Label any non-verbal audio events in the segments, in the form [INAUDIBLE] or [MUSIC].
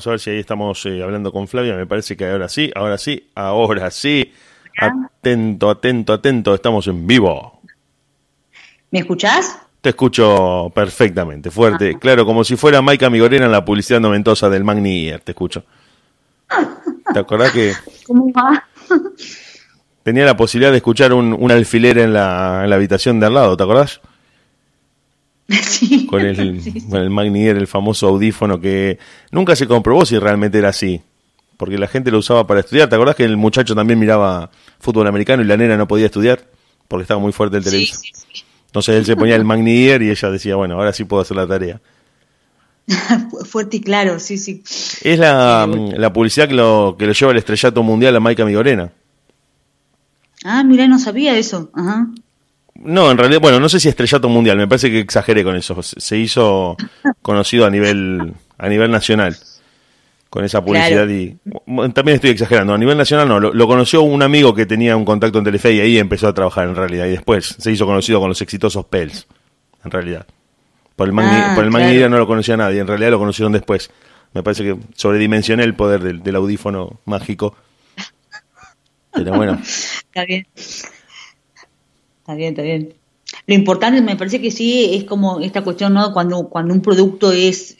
Vamos a ver si ahí estamos eh, hablando con Flavia. Me parece que ahora sí, ahora sí, ahora sí. Atento, atento, atento. Estamos en vivo. ¿Me escuchás? Te escucho perfectamente, fuerte, claro, como si fuera Maika Migorena en la publicidad noventosa del Magnier, te escucho. [LAUGHS] ¿Te acordás que ¿Cómo va? tenía la posibilidad de escuchar un, un alfiler en la, en la habitación de al lado, ¿te acordás? [LAUGHS] Sí. Con el, [LAUGHS] Sí, sí. con el Magnier, el famoso audífono que nunca se comprobó si realmente era así, porque la gente lo usaba para estudiar. ¿Te acordás que el muchacho también miraba fútbol americano y la nena no podía estudiar porque estaba muy fuerte el televisor? Entonces él se ponía el Magnier y ella decía, bueno, ahora sí puedo hacer la tarea. [LAUGHS] Fu- Fuerte y claro, sí, sí. Es la, la publicidad que lo, que lo lleva al estrellato mundial a Maika Migorena. Ah, mira, no sabía eso. Ajá. No, en realidad, bueno, no sé si estrellato mundial, me parece que exageré con eso. Se hizo [LAUGHS] conocido a nivel a nivel nacional con esa publicidad Claro. y también estoy exagerando. A nivel nacional no, lo, lo conoció un amigo que tenía un contacto en Telefe y ahí empezó a trabajar en realidad y después se hizo conocido con los exitosos Pels, en realidad. Por el Magni, Ah, por el claro. Magni no lo conocía nadie, en realidad lo conocieron después. Me parece que sobredimensioné el poder del, del audífono mágico. Pero bueno, Está bien. Está bien, está bien. Lo importante me parece que sí es como esta cuestión, ¿no? Cuando, cuando un producto es,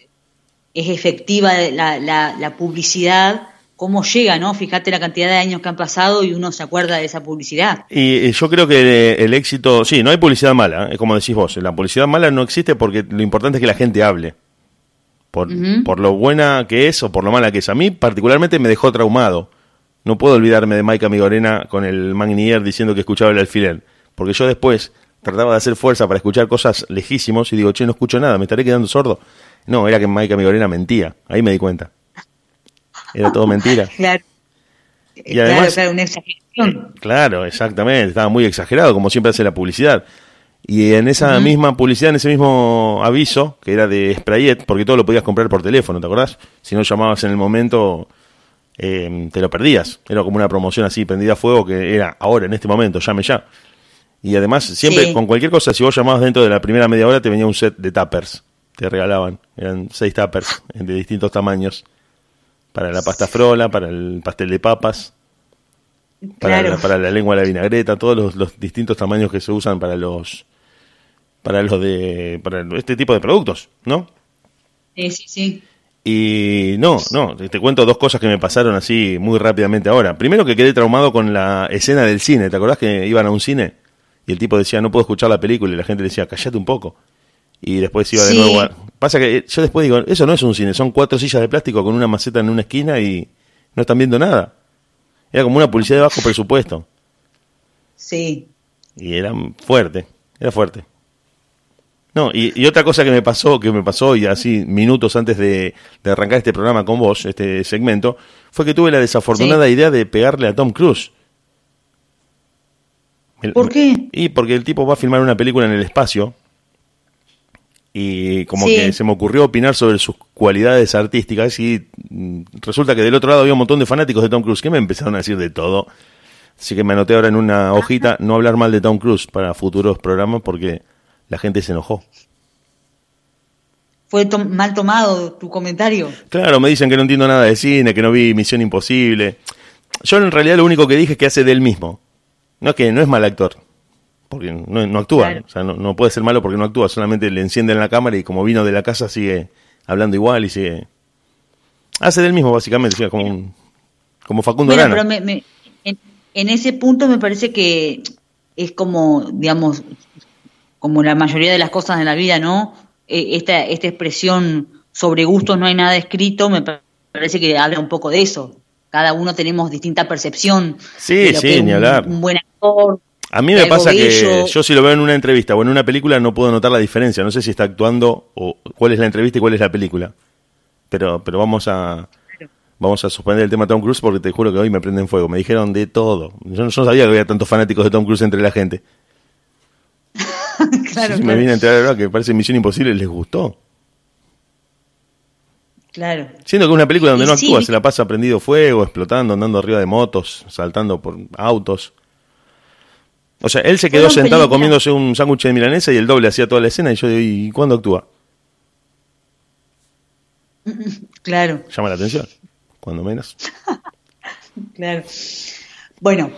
es efectiva la, la, la publicidad, cómo llega, ¿no? Fíjate la cantidad de años que han pasado y uno se acuerda de esa publicidad. Y eh, yo creo que el éxito, sí, no hay publicidad mala, es como decís vos, la publicidad mala no existe porque lo importante es que la gente hable. Por, por lo buena que es o por lo mala que es. A mí particularmente me dejó traumado. No puedo olvidarme de Maika Migorena con el Magnier diciendo que escuchaba el alfiler. Porque yo después trataba de hacer fuerza para escuchar cosas lejísimos y digo, che, no escucho nada, me estaré quedando sordo. No, era que Maika Migorena mentía. Ahí me di cuenta. Era todo mentira. [LAUGHS] Claro. Y además- claro, claro, una exageración. Claro, exactamente. Estaba muy exagerado, como siempre hace la publicidad. Y en esa misma publicidad, en ese mismo aviso, que era de Sprayet, porque todo lo podías comprar por teléfono, ¿te acordás? Si no llamabas en el momento, eh, te lo perdías. Era como una promoción así, prendida a fuego, que era ahora, en este momento, llame ya. Y además, siempre, Sí. con cualquier cosa, si vos llamabas dentro de la primera media hora, te venía un set de tuppers. Te regalaban. Eran seis tuppers [LAUGHS] de distintos tamaños. Para la pasta frola, para el pastel de papas para, la, para la lengua de la vinagreta, todos los, los distintos tamaños que se usan para los para los de para este tipo de productos, ¿no? Sí, sí, sí. Y no, no, te, te cuento dos cosas que me pasaron así muy rápidamente ahora. Primero que quedé traumado con la escena del cine, ¿te acordás que iban a un cine? Y el tipo decía, no puedo escuchar la película, y la gente le decía, callate un poco. Y después iba de Sí. nuevo a... Pasa que eh, yo después digo, eso no es un cine, son cuatro sillas de plástico con una maceta en una esquina y no están viendo nada. Era como una publicidad de bajo presupuesto. Sí. Y era fuerte, era fuerte. No, y, y otra cosa que me pasó, que me pasó y así minutos antes de, de arrancar este programa con vos, este segmento, fue que tuve la desafortunada idea de pegarle a Tom Cruise. ¿Por qué? Y porque el tipo va a filmar una película en el espacio y como Sí. que se me ocurrió opinar sobre sus cualidades artísticas y mm, resulta que del otro lado había un montón de fanáticos de Tom Cruise que me empezaron a decir de todo. Así que me anoté ahora en una hojita no hablar mal de Tom Cruise para futuros programas porque la gente se enojó. ¿Fue to- mal tomado tu comentario? Claro, me dicen que no entiendo nada de cine, que no vi Misión Imposible. Yo en realidad lo único que dije es que hace de él mismo. No es que no es mal actor, porque no, no actúa. Claro. O sea, no, no puede ser malo porque no actúa, solamente le encienden la cámara y como vino de la casa sigue hablando igual y sigue... Hace del mismo básicamente, o sea, como, un- como Facundo Bueno, Arana. pero me- me- en, en ese punto me parece que es como, digamos, como la mayoría de las cosas en la vida, ¿no? Eh, Esta, esta expresión sobre gustos no hay nada escrito, me pa- parece que habla un poco de eso. Cada uno tenemos distinta percepción. Sí, de lo sí, que es ni un- hablar. Un buen actor. A mí me pasa que yo si lo veo en una entrevista o en una película no puedo notar la diferencia. No sé si está actuando o cuál es la entrevista y cuál es la película. Pero, pero vamos a vamos a suspender el tema Tom Cruise porque te juro que hoy me prenden fuego. Me dijeron de todo. Yo, no- sabía que había tantos fanáticos de Tom Cruise entre la gente. [LAUGHS] claro, Sí, me claro, vine a enterar ahora que parece Misión Imposible les gustó. Claro. Siendo que es una película donde Y no sí. actúa, se la pasa prendido fuego, explotando, andando arriba de motos, saltando por autos. O sea, él se quedó Fueron sentado comiéndose un sándwich de milanesa y el doble hacía toda la escena y yo digo, ¿y cuándo actúa? [LAUGHS] Claro. Llama la atención, cuando menos. [LAUGHS] claro. Bueno,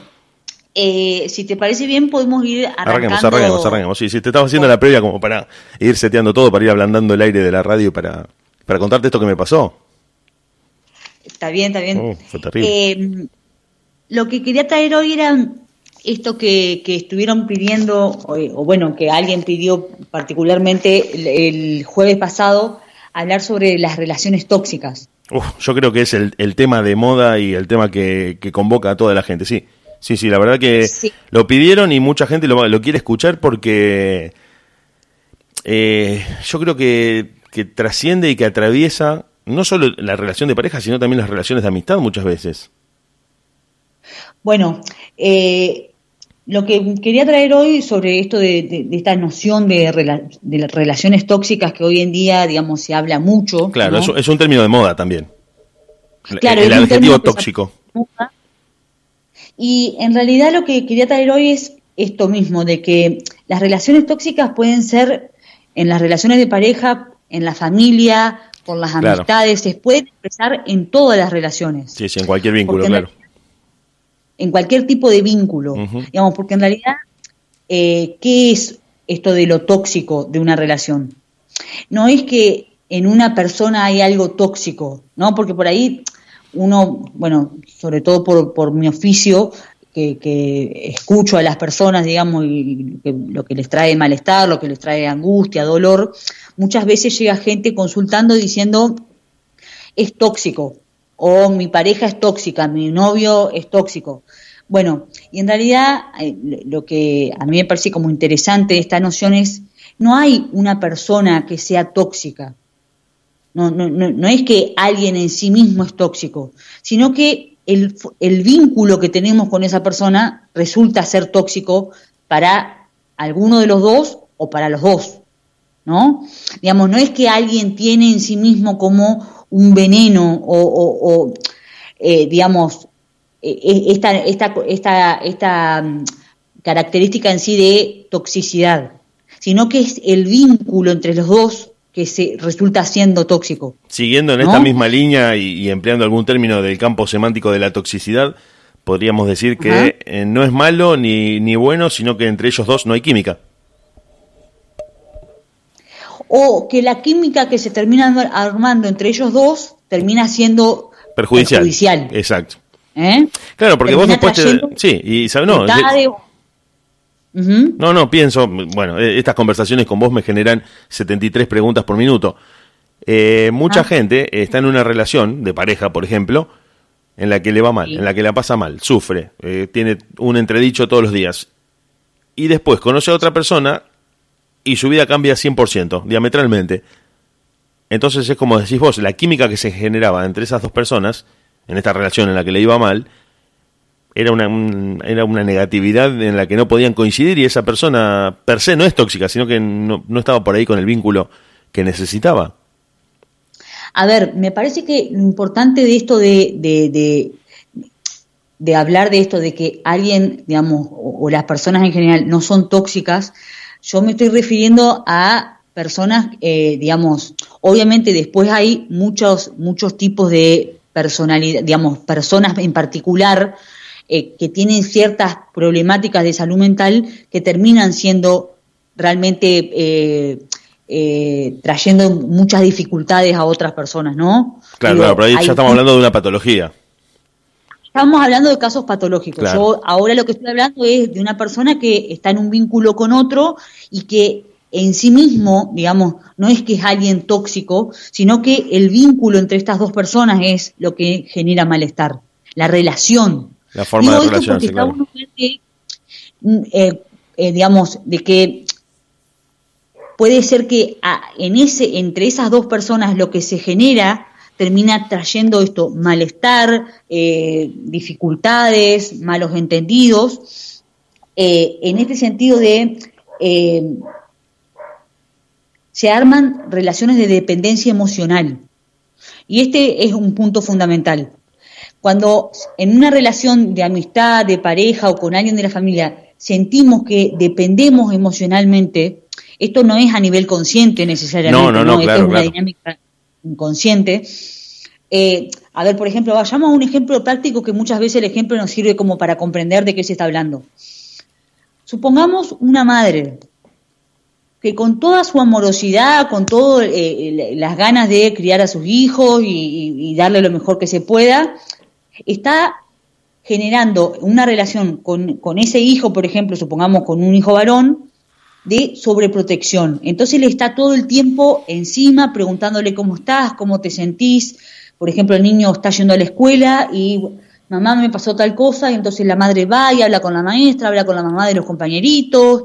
eh, si te parece bien, podemos ir arrancando. Arranquemos, arranquemos, arranquemos. Sí, sí, te estaba haciendo la previa como para ir seteando todo, para ir ablandando el aire de la radio para, para contarte esto que me pasó. Está bien, está bien. Oh, fue terrible. Eh, lo que quería traer hoy era esto que, que estuvieron pidiendo, o, o, bueno, que alguien pidió particularmente el, el, jueves pasado, hablar sobre las relaciones tóxicas. Uf, yo creo que es el, el, tema de moda y el tema que, que, convoca a toda la gente, sí. Sí, sí, la verdad que sí. lo pidieron y mucha gente lo, lo quiere escuchar porque eh, yo creo que, que trasciende y que atraviesa no solo la relación de pareja, sino también las relaciones de amistad muchas veces. Bueno, eh, lo que quería traer hoy sobre esto de, de, de esta noción de, rela, de, relaciones tóxicas que hoy en día, digamos, se habla mucho. Claro, ¿no? es, es, un término de moda también. Claro, el, el adjetivo tóxico. Y en realidad lo que quería traer hoy es esto mismo, de que las relaciones tóxicas pueden ser en las relaciones de pareja, en la familia, con las Claro. amistades, se puede expresar en todas las relaciones. Sí, sí, en cualquier vínculo, en claro. en cualquier tipo de vínculo. Digamos, porque en realidad, eh, ¿qué es esto de lo tóxico de una relación? No es que en una persona hay algo tóxico, ¿no? Porque por ahí uno, bueno, sobre todo por, por mi oficio, que, escucho a las personas, digamos, y que- lo que les trae malestar, lo que les trae angustia, dolor, muchas veces llega gente consultando diciendo, es tóxico, o mi pareja es tóxica, mi novio es tóxico. Bueno, y en realidad eh, lo que a mí me parece como interesante de esta noción es, no hay una persona que sea tóxica. No, no, no es que alguien en sí mismo es tóxico, sino que el, el vínculo que tenemos con esa persona resulta ser tóxico para alguno de los dos o para los dos. ¿no? Digamos, no es que alguien tiene en sí mismo como un veneno o, o- eh, digamos, eh, eh, esta, esta, esta, esta mm, característica en sí de toxicidad, sino que es el vínculo entre los dos que se resulta siendo tóxico. Siguiendo en ¿No? esta misma línea y, y empleando algún término del campo semántico de la toxicidad, podríamos decir que Ajá. eh, no es malo ni, ni bueno, sino que entre ellos dos no hay química. O que la química que se termina armando entre ellos dos termina siendo Perjudicial. perjudicial. Exacto. ¿eh? Claro, porque vos después te... Sí, y sabes, no, no, no, pienso, bueno, eh, estas conversaciones con vos me generan 73 preguntas por minuto. Eh, mucha Ah. gente está en una relación de pareja, por ejemplo, en la que le va mal, Sí. en la que la pasa mal, sufre, eh, tiene un entredicho todos los días. Y después conoce a otra persona y su vida cambia 100%, diametralmente. Entonces es como decís vos, la química que se generaba entre esas dos personas, en esta relación en la que le iba mal, era una, un- era una negatividad en la que no podían coincidir y esa persona per se no es tóxica, sino que no, no estaba por ahí con el vínculo que necesitaba. A ver, me parece que lo importante de esto de, de, de, de hablar de esto, de que alguien, digamos, o, o las personas en general no son tóxicas, yo me estoy refiriendo a personas, eh, digamos, obviamente después hay muchos, muchos tipos de personalidad, digamos, personas en particular eh, que tienen ciertas problemáticas de salud mental que terminan siendo realmente eh, eh, trayendo muchas dificultades a otras personas, ¿no? Claro, Digo, claro, pero ahí hay- ya estamos hablando de una patología. Estamos hablando de casos patológicos. Claro. Yo ahora lo que estoy hablando es de una persona que está en un vínculo con otro y que en sí mismo, digamos, no es que es alguien tóxico, sino que el vínculo entre estas dos personas es lo que genera malestar, la relación. La forma Digo de relacionarse, claro. mm, eh, eh, digamos, de que puede ser que ah, en ese, entre esas dos personas lo que se genera termina trayendo esto, malestar, eh, dificultades, malos entendidos, eh, en este sentido de eh, se arman relaciones de dependencia emocional. Y este es un punto fundamental. Cuando en una relación de amistad, de pareja o con alguien de la familia sentimos que dependemos emocionalmente, esto no es a nivel consciente necesariamente, No, no, no, claro, es una claro. dinámica inconsciente. Eh, a ver, por ejemplo, vayamos a un ejemplo práctico que muchas veces el ejemplo nos sirve como para comprender de qué se está hablando. Supongamos una madre que con toda su amorosidad, con todas eh, las ganas de criar a sus hijos y, darle lo mejor que se pueda, está generando una relación con, con, ese hijo, por ejemplo, supongamos con un hijo varón, de sobreprotección. Entonces le está todo el tiempo encima preguntándole cómo estás, cómo te sentís. Por ejemplo, el niño está yendo a la escuela y mamá me pasó tal cosa, y entonces la madre va y habla con la maestra, habla con la mamá de los compañeritos,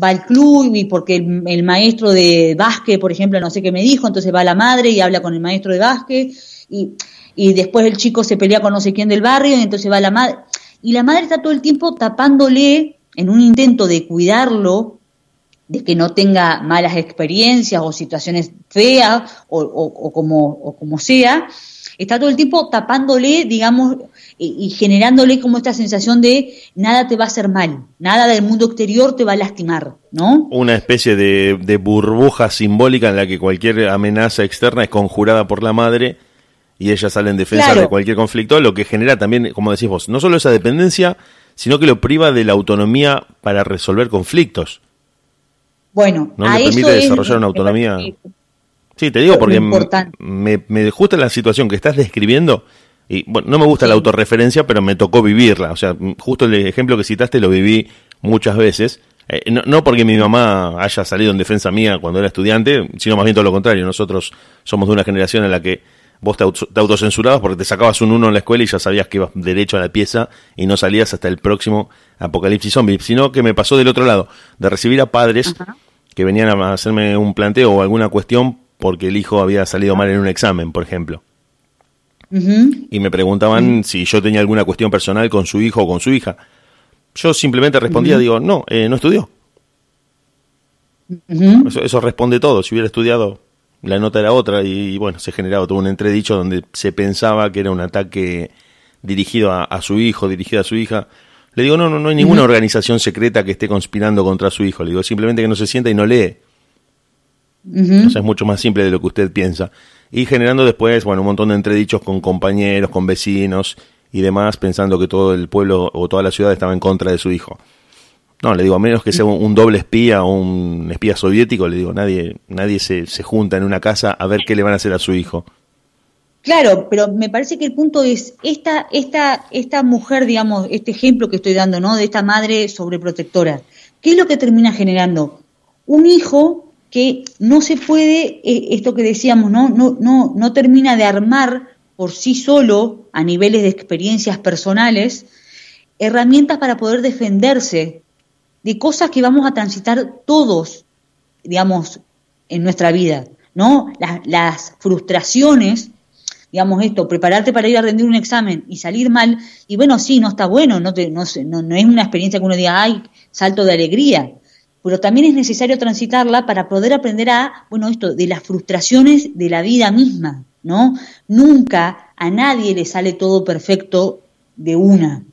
va al club y porque el, maestro de básquet, por ejemplo, no sé qué me dijo, entonces va la madre y habla con el maestro de básquet y, y después el chico se pelea con no sé quién del barrio y entonces va la madre. Y la madre está todo el tiempo tapándole en un intento de cuidarlo, de que no tenga malas experiencias o situaciones feas o, o, como, o como sea, está todo el tiempo tapándole, digamos, y, generándole como esta sensación de nada te va a hacer mal, nada del mundo exterior te va a lastimar, ¿no? Una especie de, burbuja simbólica en la que cualquier amenaza externa es conjurada por la madre y ella sale en defensa de cualquier conflicto, lo que genera también, como decís vos, no solo esa dependencia, sino que lo priva de la autonomía para resolver conflictos. Bueno, no le permite desarrollar una autonomía. Sí, te digo porque me, me gusta la situación que estás describiendo y bueno, no me gusta la autorreferencia, pero me tocó vivirla. O sea, justo el ejemplo que citaste lo viví muchas veces. Eh, no, porque mi mamá haya salido en defensa mía cuando era estudiante, sino más bien todo lo contrario. Nosotros somos de una generación en la que vos te, autocensurabas porque te sacabas un uno en la escuela y ya sabías que ibas derecho a la pieza y no salías hasta el próximo apocalipsis zombie. Sino que me pasó del otro lado, de recibir a padres que venían a hacerme un planteo o alguna cuestión porque el hijo había salido mal en un examen, por ejemplo. Y me preguntaban si yo tenía alguna cuestión personal con su hijo o con su hija. Yo simplemente respondía, digo, no, eh, no estudió. eso, responde todo. Si hubiera estudiado, la nota era otra y, bueno, se generaba todo un entredicho donde se pensaba que era un ataque dirigido a, su hijo, dirigido a su hija. Le digo, no, no, no hay ninguna organización secreta que esté conspirando contra su hijo. Le digo, simplemente que no se sienta y no lee. es mucho más simple de lo que usted piensa y generando después, bueno, un montón de entredichos con compañeros, con vecinos y demás, pensando que todo el pueblo o toda la ciudad estaba en contra de su hijo. No, le digo, a menos que sea un, doble espía o un espía soviético, le digo, nadie, nadie se, se junta en una casa a ver qué le van a hacer a su hijo. Claro, pero me parece que el punto es esta, esta, esta mujer, digamos, este ejemplo que estoy dando, ¿no? De esta madre sobreprotectora. ¿Qué es lo que termina generando? Un hijo que no se puede, eh, esto que decíamos, ¿no? No, no, no termina de armar por sí solo, a niveles de experiencias personales, herramientas para poder defenderse de cosas que vamos a transitar todos, digamos, en nuestra vida, ¿no? Las, frustraciones, digamos esto, prepararte para ir a rendir un examen y salir mal, y bueno, sí, no está bueno, no, te, no, no, no es una experiencia que uno diga, ay, salto de alegría, pero también es necesario transitarla para poder aprender a, bueno, esto, de las frustraciones de la vida misma, ¿no? Nunca a nadie le sale todo perfecto de una.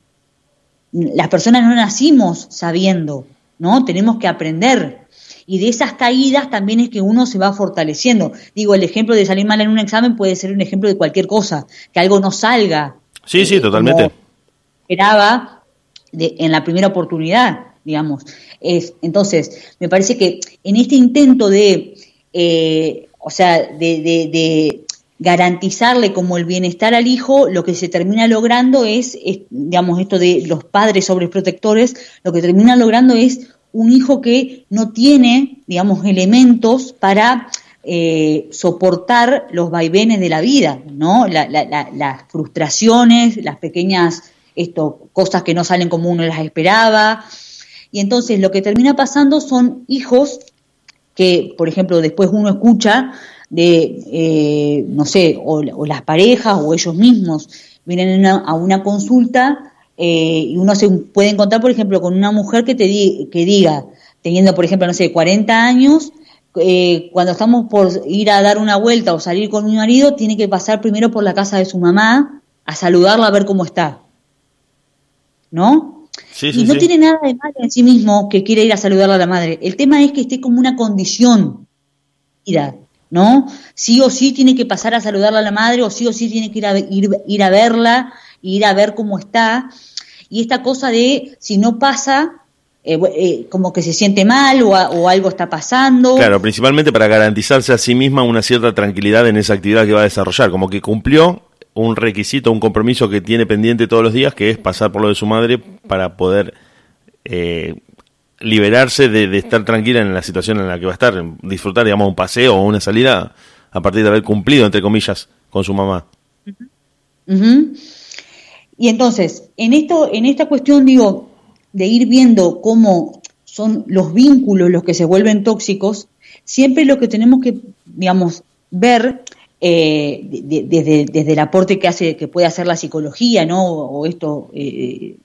Las personas no nacimos sabiendo, ¿no? Tenemos que aprender. Y de esas caídas también es que uno se va fortaleciendo. Digo, el ejemplo de salir mal en un examen puede ser un ejemplo de cualquier cosa, que algo no salga. Sí, sí, totalmente. esperaba en la primera oportunidad digamos. Es, entonces, me parece que en este intento de, eh, o sea, de, garantizarle como el bienestar al hijo, lo que se termina logrando es, digamos, esto de los padres sobreprotectores, lo que termina logrando es un hijo que no tiene, digamos, elementos para eh, soportar los vaivenes de la vida, ¿no? las frustraciones, las pequeñas esto, cosas que no salen como uno las esperaba, y entonces lo que termina pasando son hijos que, por ejemplo, después uno escucha de, eh, no sé, o, las parejas o ellos mismos vienen a una consulta eh, y uno se puede encontrar, por ejemplo, con una mujer que te que diga, teniendo, por ejemplo, no sé, 40 años, eh, cuando estamos por ir a dar una vuelta o salir con mi marido, tiene que pasar primero por la casa de su mamá a saludarla a ver cómo está. ¿No? y no tiene nada de malo en sí mismo que quiera ir a saludarle a la madre. El tema es que esté como una condición. Mira, ¿no? Sí o sí tiene que pasar a saludarla a la madre, o sí o sí tiene que ir a, ir, a verla, ir a ver cómo está. Y esta cosa de, si no pasa, eh, eh, como que se siente mal o, o, algo está pasando. Claro, principalmente para garantizarse a sí misma una cierta tranquilidad en esa actividad que va a desarrollar, como que cumplió un requisito, un compromiso que tiene pendiente todos los días, que es pasar por lo de su madre para poder eh, liberarse de, estar tranquila en la situación en la que va a estar, disfrutar, digamos, un paseo o una salida a partir de haber cumplido, entre comillas, con su mamá. Y entonces, en, esto, en esta cuestión, digo, de ir viendo cómo son los vínculos los que se vuelven tóxicos, siempre lo que tenemos que, digamos, ver eh, desde, desde, el aporte que hace, que puede hacer la psicología, ¿no? O esto eh,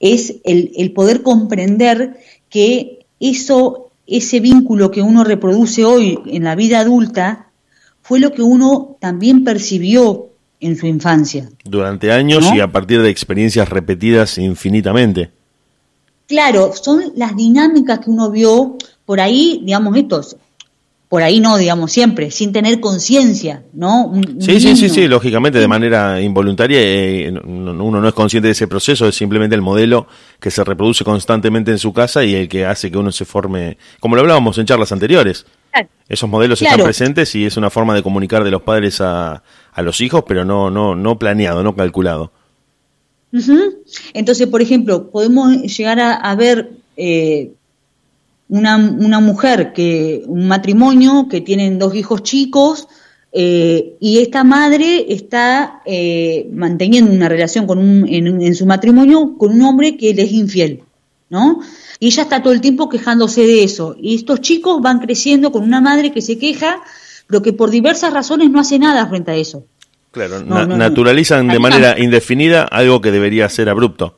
es el, el, poder comprender que eso, ese vínculo que uno reproduce hoy en la vida adulta, fue lo que uno también percibió en su infancia. Durante años y a partir de experiencias repetidas infinitamente. Claro, son las dinámicas que uno vio por ahí, digamos, estos, por ahí no, digamos, siempre, sin tener conciencia, ¿no? sí, sí, sí, sí, lógicamente, de manera involuntaria, eh, uno no es consciente de ese proceso, es simplemente el modelo que se reproduce constantemente en su casa y el que hace que uno se forme, como lo hablábamos en charlas anteriores. Esos modelos están presentes y es una forma de comunicar de los padres a, a los hijos, pero no, no, no planeado, no calculado. Entonces, por ejemplo, podemos llegar a, ver eh, una, una, mujer que, un matrimonio que tienen dos hijos chicos, eh, y esta madre está eh, manteniendo una relación con un, en, su matrimonio con un hombre que le es infiel, ¿no? Y ella está todo el tiempo quejándose de eso. Y estos chicos van creciendo con una madre que se queja, pero que por diversas razones no hace nada frente a eso. Claro, naturalizan de manera indefinida algo que debería ser abrupto.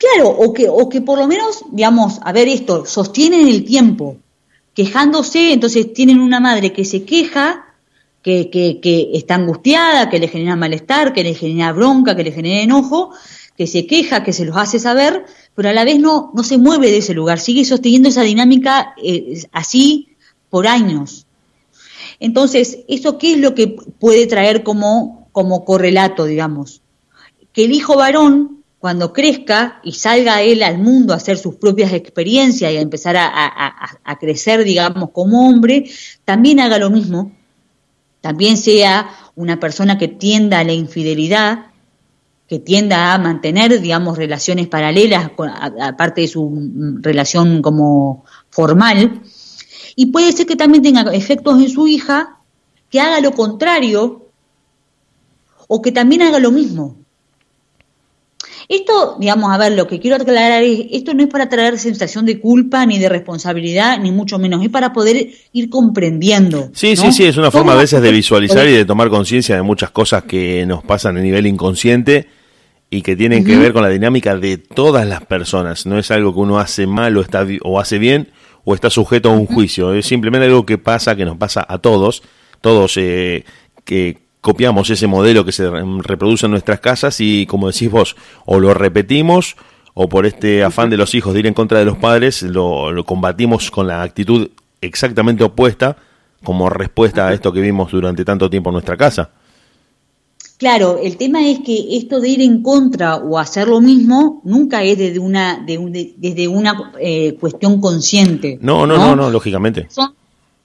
Claro, o que, o que por lo menos, digamos, a ver esto, sostienen el tiempo, quejándose, entonces tienen una madre que se queja, que, que, que está angustiada, que le genera malestar, que le genera bronca, que le genera enojo, que se queja, que se los hace saber, pero a la vez no, no se mueve de ese lugar, sigue sosteniendo esa dinámica eh, así por años. Entonces, ¿eso qué es lo que puede traer como, como correlato, digamos? Que el hijo varón, cuando crezca y salga él al mundo a hacer sus propias experiencias y a empezar a, crecer, digamos, como hombre, también haga lo mismo, también sea una persona que tienda a la infidelidad, que tienda a mantener, digamos, relaciones paralelas, aparte de su relación como formal, y puede ser que también tenga efectos en su hija que haga lo contrario o que también haga lo mismo. Esto, digamos, a ver, lo que quiero aclarar es, esto no es para traer sensación de culpa ni de responsabilidad, ni mucho menos, es para poder ir comprendiendo. Sí, sí, sí, es una forma a veces de visualizar y de tomar conciencia de muchas cosas que nos pasan a nivel inconsciente y que tienen que ver con la dinámica de todas las personas. No es algo que uno hace mal o, está, o hace bien, o está sujeto a un juicio. Es simplemente algo que pasa, que nos pasa a todos, todos eh, que copiamos ese modelo que se reproduce en nuestras casas y, como decís vos, o lo repetimos o por este afán de los hijos de ir en contra de los padres, lo, lo combatimos con la actitud exactamente opuesta como respuesta a esto que vimos durante tanto tiempo en nuestra casa. Claro, el tema es que esto de ir en contra o hacer lo mismo nunca es desde una, de desde una eh, cuestión consciente. No, no, no, no, lógicamente. Son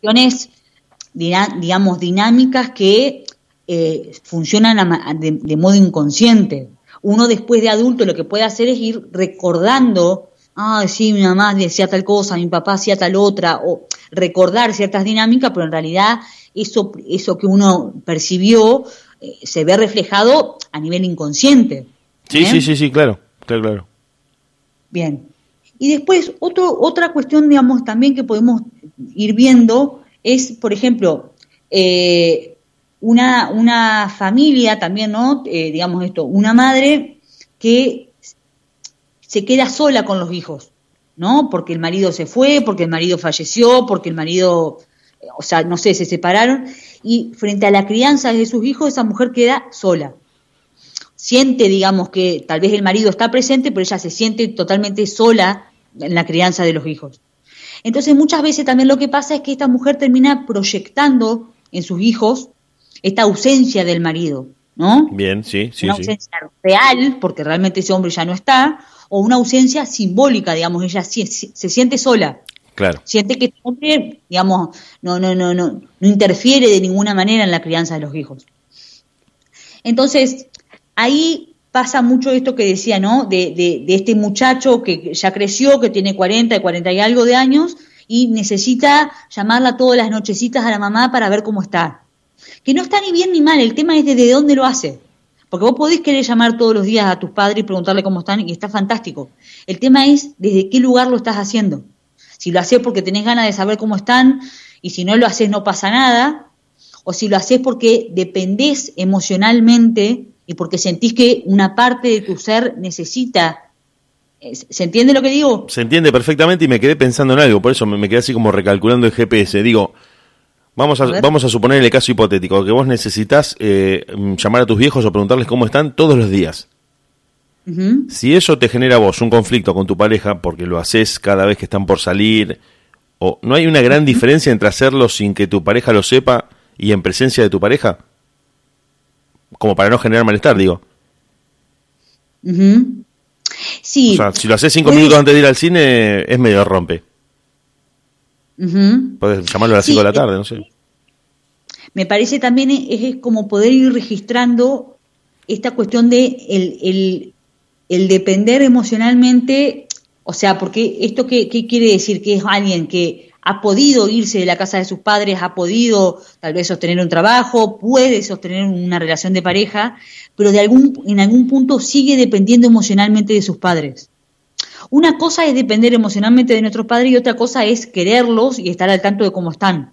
cuestiones, digamos, dinámicas que eh, funcionan de, modo inconsciente. Uno después de adulto lo que puede hacer es ir recordando, ah, sí, mi mamá decía tal cosa, mi papá hacía tal otra, o recordar ciertas dinámicas, pero en realidad eso, eso que uno percibió eh, se ve reflejado a nivel inconsciente. Sí, ¿eh? sí, sí, sí, claro, claro, claro. Bien. Y después, otro, otra cuestión, digamos, también que podemos ir viendo es, por ejemplo, eh, una, una familia también, ¿no? digamos esto, una madre que se queda sola con los hijos, ¿no? Porque el marido se fue, porque el marido falleció, porque el marido, o sea, no sé, se separaron y frente a la crianza de sus hijos esa mujer queda sola. Siente, digamos, que tal vez el marido está presente, pero ella se siente totalmente sola en la crianza de los hijos. Entonces muchas veces también lo que pasa es que esta mujer termina proyectando en sus hijos esta ausencia del marido, ¿no? Bien, sí, sí. Una ausencia real, porque realmente ese hombre ya no está, o una ausencia simbólica, digamos, ella se, se siente sola. Claro. Siente que este hombre, digamos, no, no, no, no, no interfiere de ninguna manera en la crianza de los hijos. Entonces, ahí pasa mucho esto que decía, ¿no? De, de, este muchacho que ya creció, que tiene 40, 40 y algo de años, y necesita llamarla todas las nochecitas a la mamá para ver cómo está. Que no está ni bien ni mal, el tema es desde dónde lo hace. Porque vos podés querer llamar todos los días a tus padres y preguntarle cómo están, y está fantástico. El tema es desde qué lugar lo estás haciendo. Si lo haces porque tenés ganas de saber cómo están, y si no lo haces no pasa nada, o si lo haces porque dependés emocionalmente y porque sentís que una parte de tu ser necesita. Eh, ¿Se entiende lo que digo? Se entiende perfectamente y me quedé pensando en algo, por eso me, quedé así como recalculando el GPS. Digo, vamos a, vamos a suponer el caso hipotético, que vos necesitas eh, llamar a tus viejos o preguntarles cómo están todos los días. Si eso te genera a vos un conflicto con tu pareja porque lo haces cada vez que están por salir, o no hay una gran diferencia entre hacerlo sin que tu pareja lo sepa y en presencia de tu pareja? Como para no generar malestar, digo. Sí. O sea, si lo haces cinco minutos antes de ir al cine, es medio rompe. Puedes llamarlo a las cinco de la tarde, no sé. Me parece también es, como poder ir registrando esta cuestión de el, el, el depender emocionalmente, o sea, porque esto qué, qué quiere decir, que es alguien que ha podido irse de la casa de sus padres, ha podido tal vez sostener un trabajo, puede sostener una relación de pareja, pero de algún, en algún punto sigue dependiendo emocionalmente de sus padres. Una cosa es depender emocionalmente de nuestros padres y otra cosa es quererlos y estar al tanto de cómo están.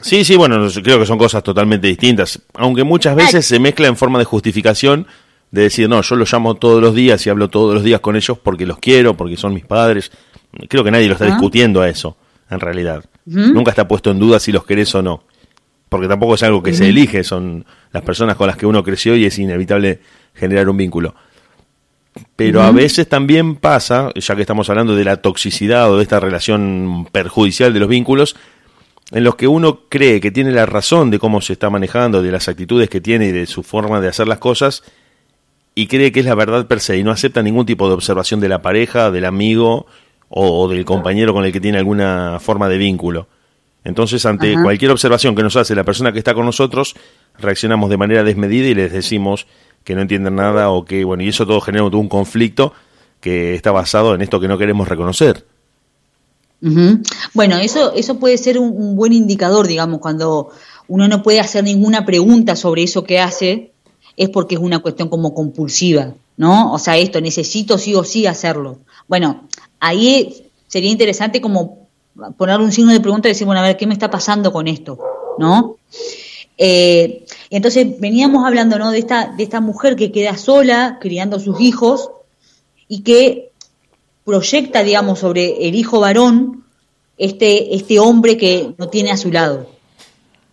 Sí, sí, bueno, creo que son cosas totalmente distintas, aunque muchas veces se mezcla en forma de justificación de decir, no, yo los llamo todos los días y hablo todos los días con ellos porque los quiero, porque son mis padres. Creo que nadie lo está discutiendo a eso en realidad. Nunca está puesto en duda si los querés o no. Porque tampoco es algo que se elige, son las personas con las que uno creció y es inevitable generar un vínculo. Pero a veces también pasa, ya que estamos hablando de la toxicidad o de esta relación perjudicial de los vínculos, en los que uno cree que tiene la razón de cómo se está manejando, de las actitudes que tiene y de su forma de hacer las cosas, y cree que es la verdad per se y no acepta ningún tipo de observación de la pareja, del amigo o, del compañero con el que tiene alguna forma de vínculo. Entonces, ante cualquier observación que nos hace la persona que está con nosotros, reaccionamos de manera desmedida y les decimos que no entienden nada o que, bueno, y eso todo genera un conflicto que está basado en esto que no queremos reconocer. Bueno, eso, eso puede ser un, buen indicador, digamos, cuando uno no puede hacer ninguna pregunta sobre eso que hace, es porque es una cuestión como compulsiva, ¿no? O sea, esto necesito sí o sí hacerlo. Bueno, ahí sería interesante como poner un signo de pregunta y decir, bueno, a ver, ¿qué me está pasando con esto? ¿No? Eh, entonces veníamos hablando ¿no? de, esta, de esta mujer que queda sola criando a sus hijos y que proyecta, digamos, sobre el hijo varón este, este hombre que no tiene a su lado.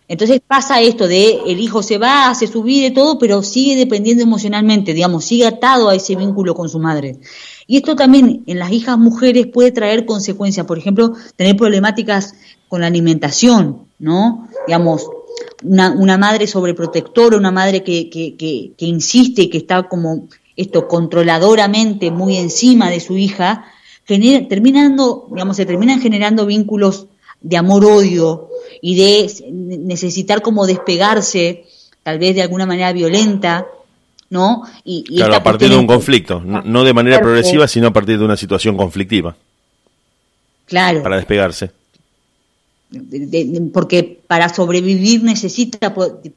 Entonces pasa esto de el hijo se va, hace su vida y todo, pero sigue dependiendo emocionalmente, digamos, sigue atado a ese vínculo con su madre. Y esto también en las hijas mujeres puede traer consecuencias, por ejemplo, tener problemáticas con la alimentación, ¿no? Digamos, una, una madre sobreprotectora, una madre que, que, que, que insiste, que está como esto controladoramente muy encima de su hija, genera, terminando, digamos, se terminan generando vínculos de amor-odio y de necesitar como despegarse, tal vez de alguna manera violenta, ¿no? Y, claro, a partir de un conflicto, no, de manera progresiva, sino a partir de una situación conflictiva. Claro. Para despegarse. Porque para sobrevivir necesita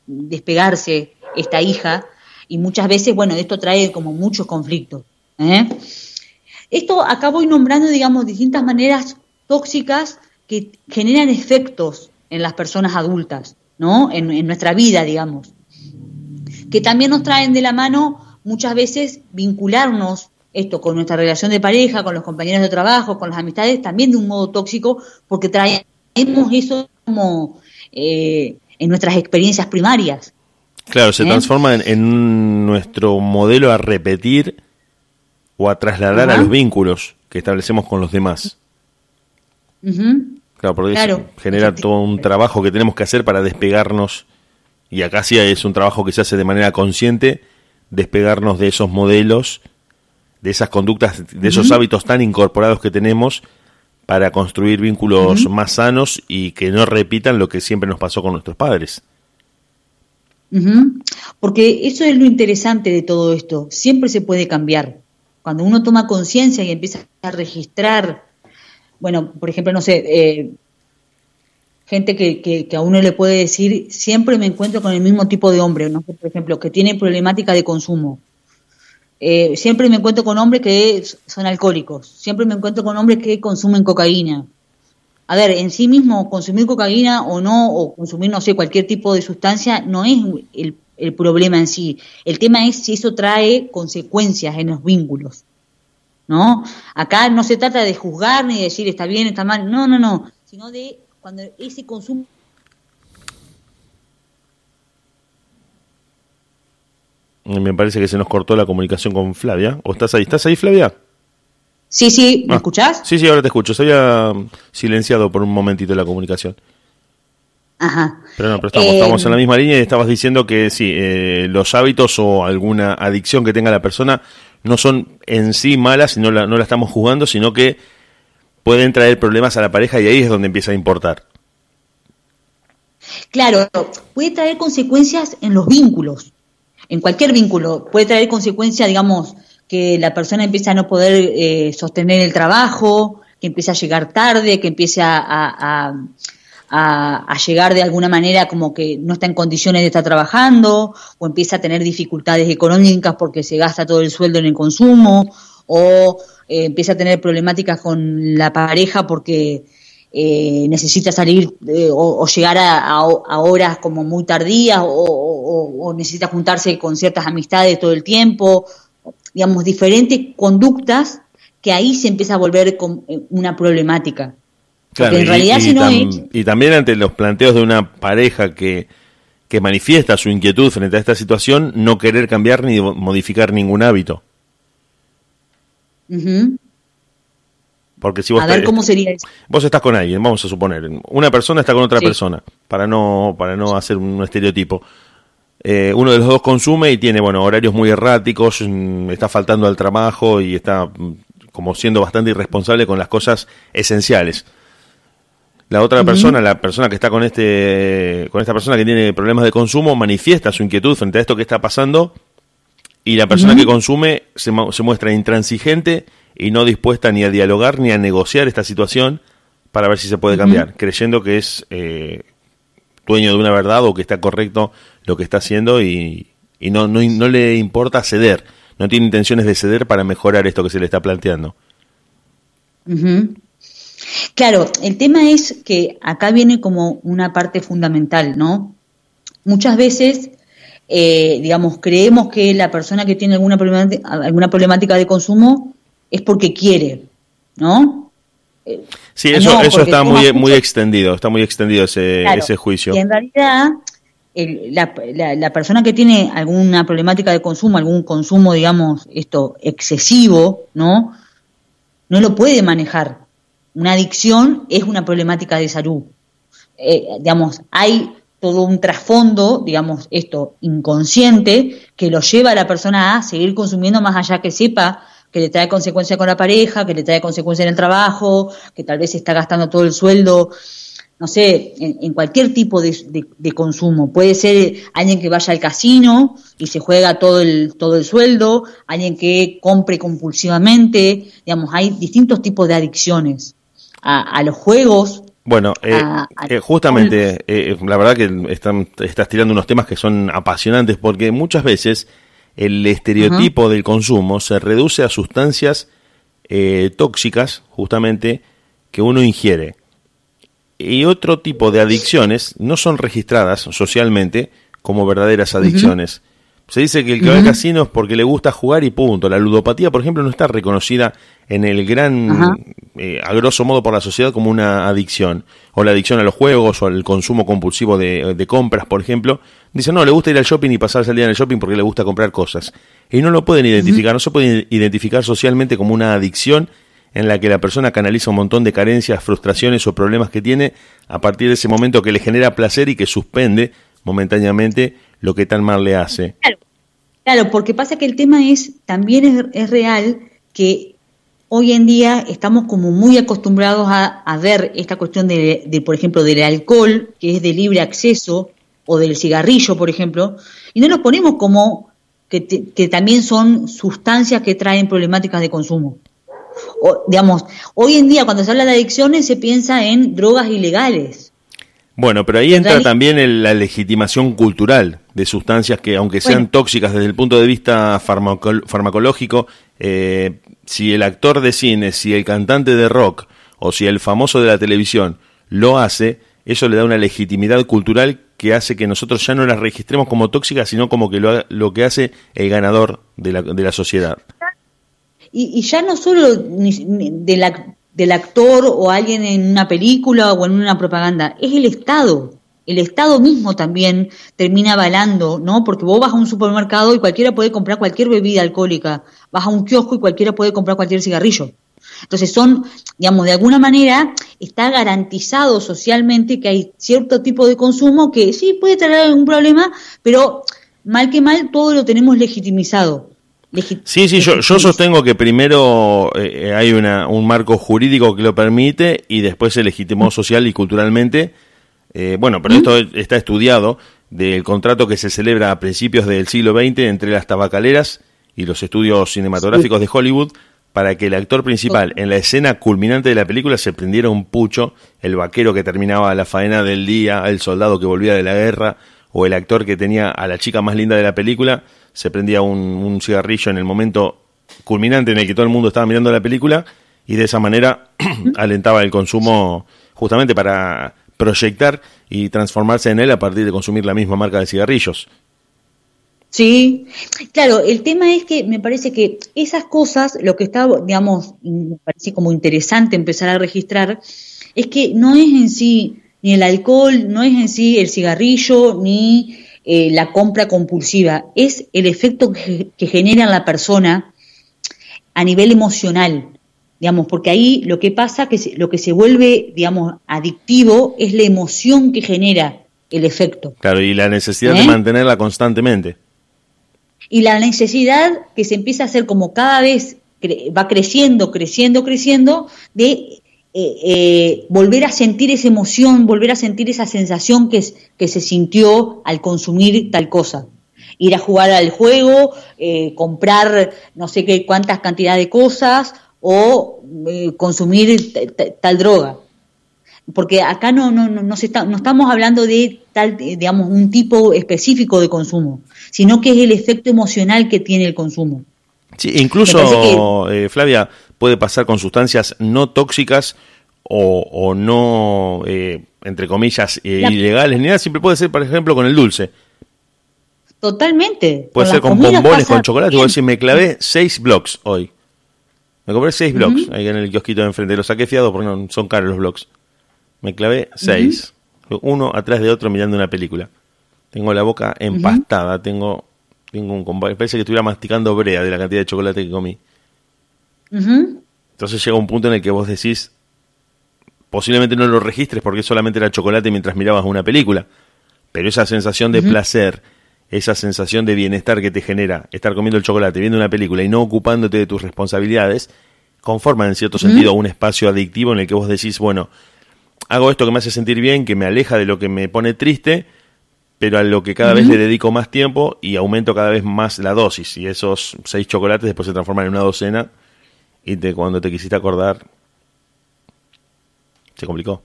despegarse esta hija y muchas veces, bueno, esto trae como muchos conflictos. ¿eh? Esto acá voy nombrando, digamos, distintas maneras tóxicas que generan efectos en las personas adultas, ¿no? En, nuestra vida, digamos. Que también nos traen de la mano muchas veces vincularnos esto con nuestra relación de pareja, con los compañeros de trabajo, con las amistades, también de un modo tóxico, porque traemos eso como eh, en nuestras experiencias primarias. Claro, se ¿Eh? transforma en, nuestro modelo a repetir o a trasladar a los vínculos que establecemos con los demás. Claro, porque genera todo un trabajo que tenemos que hacer para despegarnos, y acá sí es un trabajo que se hace de manera consciente, despegarnos de esos modelos, de esas conductas, de esos hábitos tan incorporados que tenemos para construir vínculos más sanos y que no repitan lo que siempre nos pasó con nuestros padres. Porque eso es lo interesante de todo esto, siempre se puede cambiar. Cuando uno toma conciencia y empieza a registrar, bueno, por ejemplo, no sé, eh, gente que, que, a uno le puede decir, siempre me encuentro con el mismo tipo de hombre, ¿no? por ejemplo, que tiene problemática de consumo. Eh, siempre me encuentro con hombres que son alcohólicos, siempre me encuentro con hombres que consumen cocaína. A ver, en sí mismo consumir cocaína o no, o consumir, no sé, cualquier tipo de sustancia, no es el, el problema en sí. El tema es si eso trae consecuencias en los vínculos. ¿No? Acá no se trata de juzgar ni de decir está bien, está mal, no, no, no, sino de cuando ese consumo Me parece que se nos cortó la comunicación con Flavia. ¿O estás ahí? ¿Estás ahí, Flavia? Sí, sí, ¿me ah. escuchás? Sí, sí, ahora te escucho. Se había silenciado por un momentito la comunicación. Ajá. Pero no, pero estamos, en la eh, misma línea y estabas diciendo que sí, eh, los hábitos o alguna adicción que tenga la persona no son en sí malas y no la, no la estamos jugando, sino que pueden traer problemas a la pareja y ahí es donde empieza a importar. Claro, puede traer consecuencias en los vínculos, en cualquier vínculo. Puede traer consecuencias, digamos, que la persona empieza a no poder eh, sostener el trabajo, que empieza a llegar tarde, que empiece a, a, llegar de alguna manera como que no está en condiciones de estar trabajando, o empieza a tener dificultades económicas porque se gasta todo el sueldo en el consumo, o eh, empieza a tener problemáticas con la pareja porque eh, necesita salir eh, o, llegar a, horas como muy tardías o, necesita juntarse con ciertas amistades todo el tiempo, digamos, diferentes conductas que ahí se empieza a volver con una problemática. en realidad y, no y también ante los planteos de una pareja que, que manifiesta su inquietud frente a esta situación, no querer cambiar ni modificar ningún hábito. Porque si vos a ver cómo sería eso. Vos estás con alguien, vamos a suponer, una persona está con otra persona, para no para no hacer un estereotipo. Eh, uno de los dos consume y tiene bueno horarios muy erráticos, mm, está faltando al trabajo y está mm, como siendo bastante irresponsable con las cosas esenciales. La otra persona, la persona que está con este con esta persona que tiene problemas de consumo, manifiesta su inquietud frente a esto que está pasando y la persona que consume se, se muestra intransigente y no dispuesta ni a dialogar ni a negociar esta situación para ver si se puede cambiar, creyendo que es eh, dueño de una verdad o que está correcto lo que está haciendo y, y no, no, no, le importa ceder, no tiene intenciones de ceder para mejorar esto que se le está planteando. Claro, el tema es que acá viene como una parte fundamental, ¿no? Muchas veces, eh, digamos, creemos que la persona que tiene alguna alguna problemática de consumo es porque quiere, ¿no? Sí, eso, eso está muy, muy extendido, está muy extendido ese, ese juicio. Y en realidad, la, la, persona que tiene alguna problemática de consumo, algún consumo, digamos, esto excesivo, ¿no? No lo puede manejar. Una adicción es una problemática de salud. Eh, digamos, hay todo un trasfondo, digamos, esto inconsciente, que lo lleva a la persona a seguir consumiendo más allá que sepa que le trae consecuencias con la pareja, que le trae consecuencias en el trabajo, que tal vez está gastando todo el sueldo, no sé, en, cualquier tipo de, consumo. Puede ser alguien que vaya al casino y se juega todo el, todo el sueldo, alguien que compre compulsivamente, digamos, hay distintos tipos de adicciones a, los juegos. Bueno, eh, eh, justamente, eh, la verdad que están, estás tirando unos temas que son apasionantes porque muchas veces el estereotipo del consumo se reduce a sustancias eh, tóxicas, justamente, que uno ingiere. Y otro tipo de adicciones no son registradas socialmente como verdaderas adicciones. Se dice que el que va al casino es porque le gusta jugar y punto. La ludopatía, por ejemplo, no está reconocida en el gran, eh, a grosso modo por la sociedad como una adicción. O la adicción a los juegos o al consumo compulsivo de, compras, por ejemplo. Dicen, no, le gusta ir al shopping y pasar el día en el shopping porque le gusta comprar cosas. Y no lo pueden identificar, no se puede identificar socialmente como una adicción en la que la persona canaliza un montón de carencias, frustraciones o problemas que tiene a partir de ese momento que le genera placer y que suspende momentáneamente lo que tan mal le hace. Claro, porque pasa que el tema es, también es, real que hoy en día estamos como muy acostumbrados a, ver esta cuestión de, de, por ejemplo, del alcohol, que es de libre acceso, o del cigarrillo, por ejemplo, y no nos ponemos como que, que también son sustancias que traen problemáticas de consumo. O, digamos, hoy en día cuando se habla de adicciones se piensa en drogas ilegales. Bueno, pero ahí entra también la legitimación cultural de sustancias que, aunque sean tóxicas desde el punto de vista farmacológico, eh, si el actor de cine, si el cantante de rock o si el famoso de la televisión lo hace, eso le da una legitimidad cultural que hace que nosotros ya no las registremos como tóxicas, sino como que lo, lo que hace el ganador de la, de la sociedad. Y, ya no solo del actor o alguien en una película o en una propaganda, es el Estado. El Estado mismo también termina avalando, ¿no? Porque vos vas a un supermercado y cualquiera puede comprar cualquier bebida alcohólica, vas a un kiosco y cualquiera puede comprar cualquier cigarrillo. Entonces son, digamos, de alguna manera está garantizado socialmente que hay cierto tipo de consumo que sí puede traer algún problema, pero mal que mal todo lo tenemos legitimizado. sí, sí, yo, yo sostengo que primero eh, hay una, un marco jurídico que lo permite y después se legitimó social y culturalmente. Eh, bueno, pero esto mm. está estudiado del contrato que se celebra a principios del siglo XX entre las tabacaleras y los estudios cinematográficos de Hollywood para que el actor principal en la escena culminante de la película se prendiera un pucho, el vaquero que terminaba la faena del día, el soldado que volvía de la guerra, o el actor que tenía a la chica más linda de la película, se prendía un, cigarrillo en el momento culminante en el que todo el mundo estaba mirando la película, y de esa manera [CLEARS THROAT] alentaba el consumo justamente para proyectar y transformarse en él a partir de consumir la misma marca de cigarrillos. Sí, claro, el tema es que me parece que esas cosas, lo que está, digamos, me parece como interesante empezar a registrar, es que no es en sí ni el alcohol, no es en sí el cigarrillo, ni eh, la compra compulsiva, es el efecto que, genera en la persona a nivel emocional, digamos, porque ahí lo que pasa, que lo que se vuelve, digamos, adictivo es la emoción que genera el efecto. Claro, y la necesidad de ¿Eh? mantenerla constantemente y la necesidad que se empieza a hacer como cada vez va creciendo, creciendo, creciendo, de eh, eh, volver a sentir esa emoción, volver a sentir esa sensación que, que se sintió al consumir tal cosa. Ir a jugar al juego, eh, comprar no sé qué cuántas cantidades de cosas o consumir tal droga porque acá no, no, no, está, no estamos hablando de tal, digamos, un tipo específico de consumo, sino que es el efecto emocional que tiene el consumo. Sí, incluso, eh, Flavia, puede pasar con sustancias no tóxicas o, no, eh, entre comillas, eh, ilegales, ni nada, siempre puede ser, por ejemplo, con el dulce. Totalmente. Puede ser con bombones, con chocolate. Voy a decir, me clavé seis blocks hoy. Me compré seis blocks ahí en el kiosquito de enfrente. Los saqué fiado porque no, son caros los blocks. Me clavé seis. Uno atrás de otro mirando una película. Tengo la boca empastada, tengo, tengo un parece que estuviera masticando brea de la cantidad de chocolate que comí. Entonces llega un punto en el que vos decís, posiblemente no lo registres porque solamente era chocolate mientras mirabas una película, pero esa sensación de placer, esa sensación de bienestar que te genera estar comiendo el chocolate, viendo una película y no ocupándote de tus responsabilidades, conforman en cierto sentido un espacio adictivo en el que vos decís, bueno, hago esto que me hace sentir bien, que me aleja de lo que me pone triste, pero a lo que cada vez le dedico más tiempo y aumento cada vez más la dosis. Y esos seis chocolates después se transforman en una docena y te, cuando te quisiste acordar, se complicó.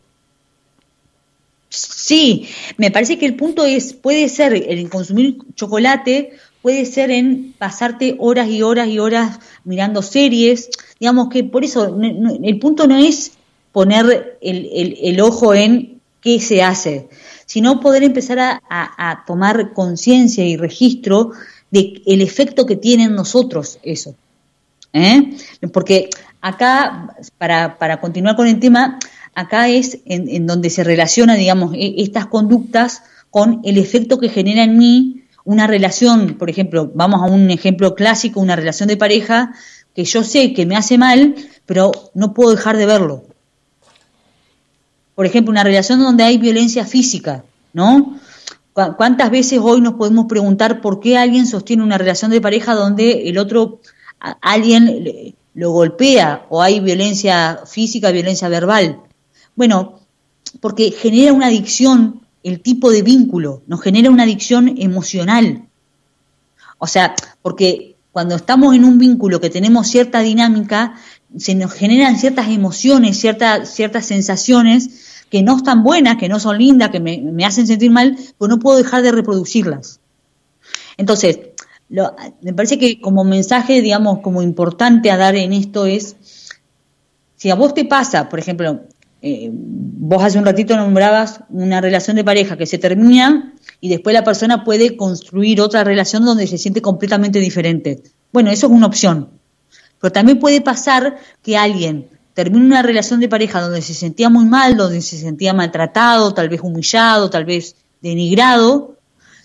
Sí, me parece que el punto es, puede ser el consumir chocolate, puede ser en pasarte horas y horas y horas mirando series, digamos que por eso el punto no es poner el, ojo en qué se hace, sino poder empezar a, tomar conciencia y registro de el efecto que tiene en nosotros eso. ¿eh? Porque acá, para, para, continuar con el tema, acá es en, donde se relaciona, digamos, e, estas conductas con el efecto que genera en mí una relación, por ejemplo, vamos a un ejemplo clásico, una relación de pareja, que yo sé que me hace mal, pero no puedo dejar de verlo. Por ejemplo, una relación donde hay violencia física, ¿no? ¿Cuántas veces hoy nos podemos preguntar por qué alguien sostiene una relación de pareja donde el otro, alguien lo golpea o hay violencia física, violencia verbal? Bueno, porque genera una adicción el tipo de vínculo, nos genera una adicción emocional. O sea, porque cuando estamos en un vínculo que tenemos cierta dinámica, se nos generan ciertas emociones, ciertas, sensaciones que no están buenas, que no son lindas, que me, hacen sentir mal, pues no puedo dejar de reproducirlas. Entonces, me parece que como mensaje, digamos, como importante a dar en esto es, si a vos te pasa, por ejemplo, eh, vos hace un ratito nombrabas una relación de pareja que se termina y después la persona puede construir otra relación donde se siente completamente diferente. Bueno, eso es una opción. Pero también puede pasar que alguien termine una relación de pareja donde se sentía muy mal, donde se sentía maltratado, tal vez humillado, tal vez denigrado,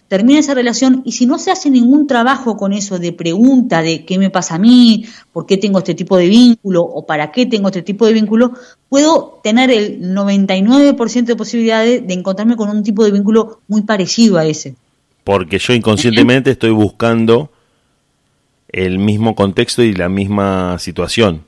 termina esa relación y si no se hace ningún trabajo con eso de pregunta de qué me pasa a mí, por qué tengo este tipo de vínculo o para qué tengo este tipo de vínculo, puedo tener el 99% de posibilidades de encontrarme con un tipo de vínculo muy parecido a ese. Porque yo inconscientemente estoy buscando el mismo contexto y la misma situación,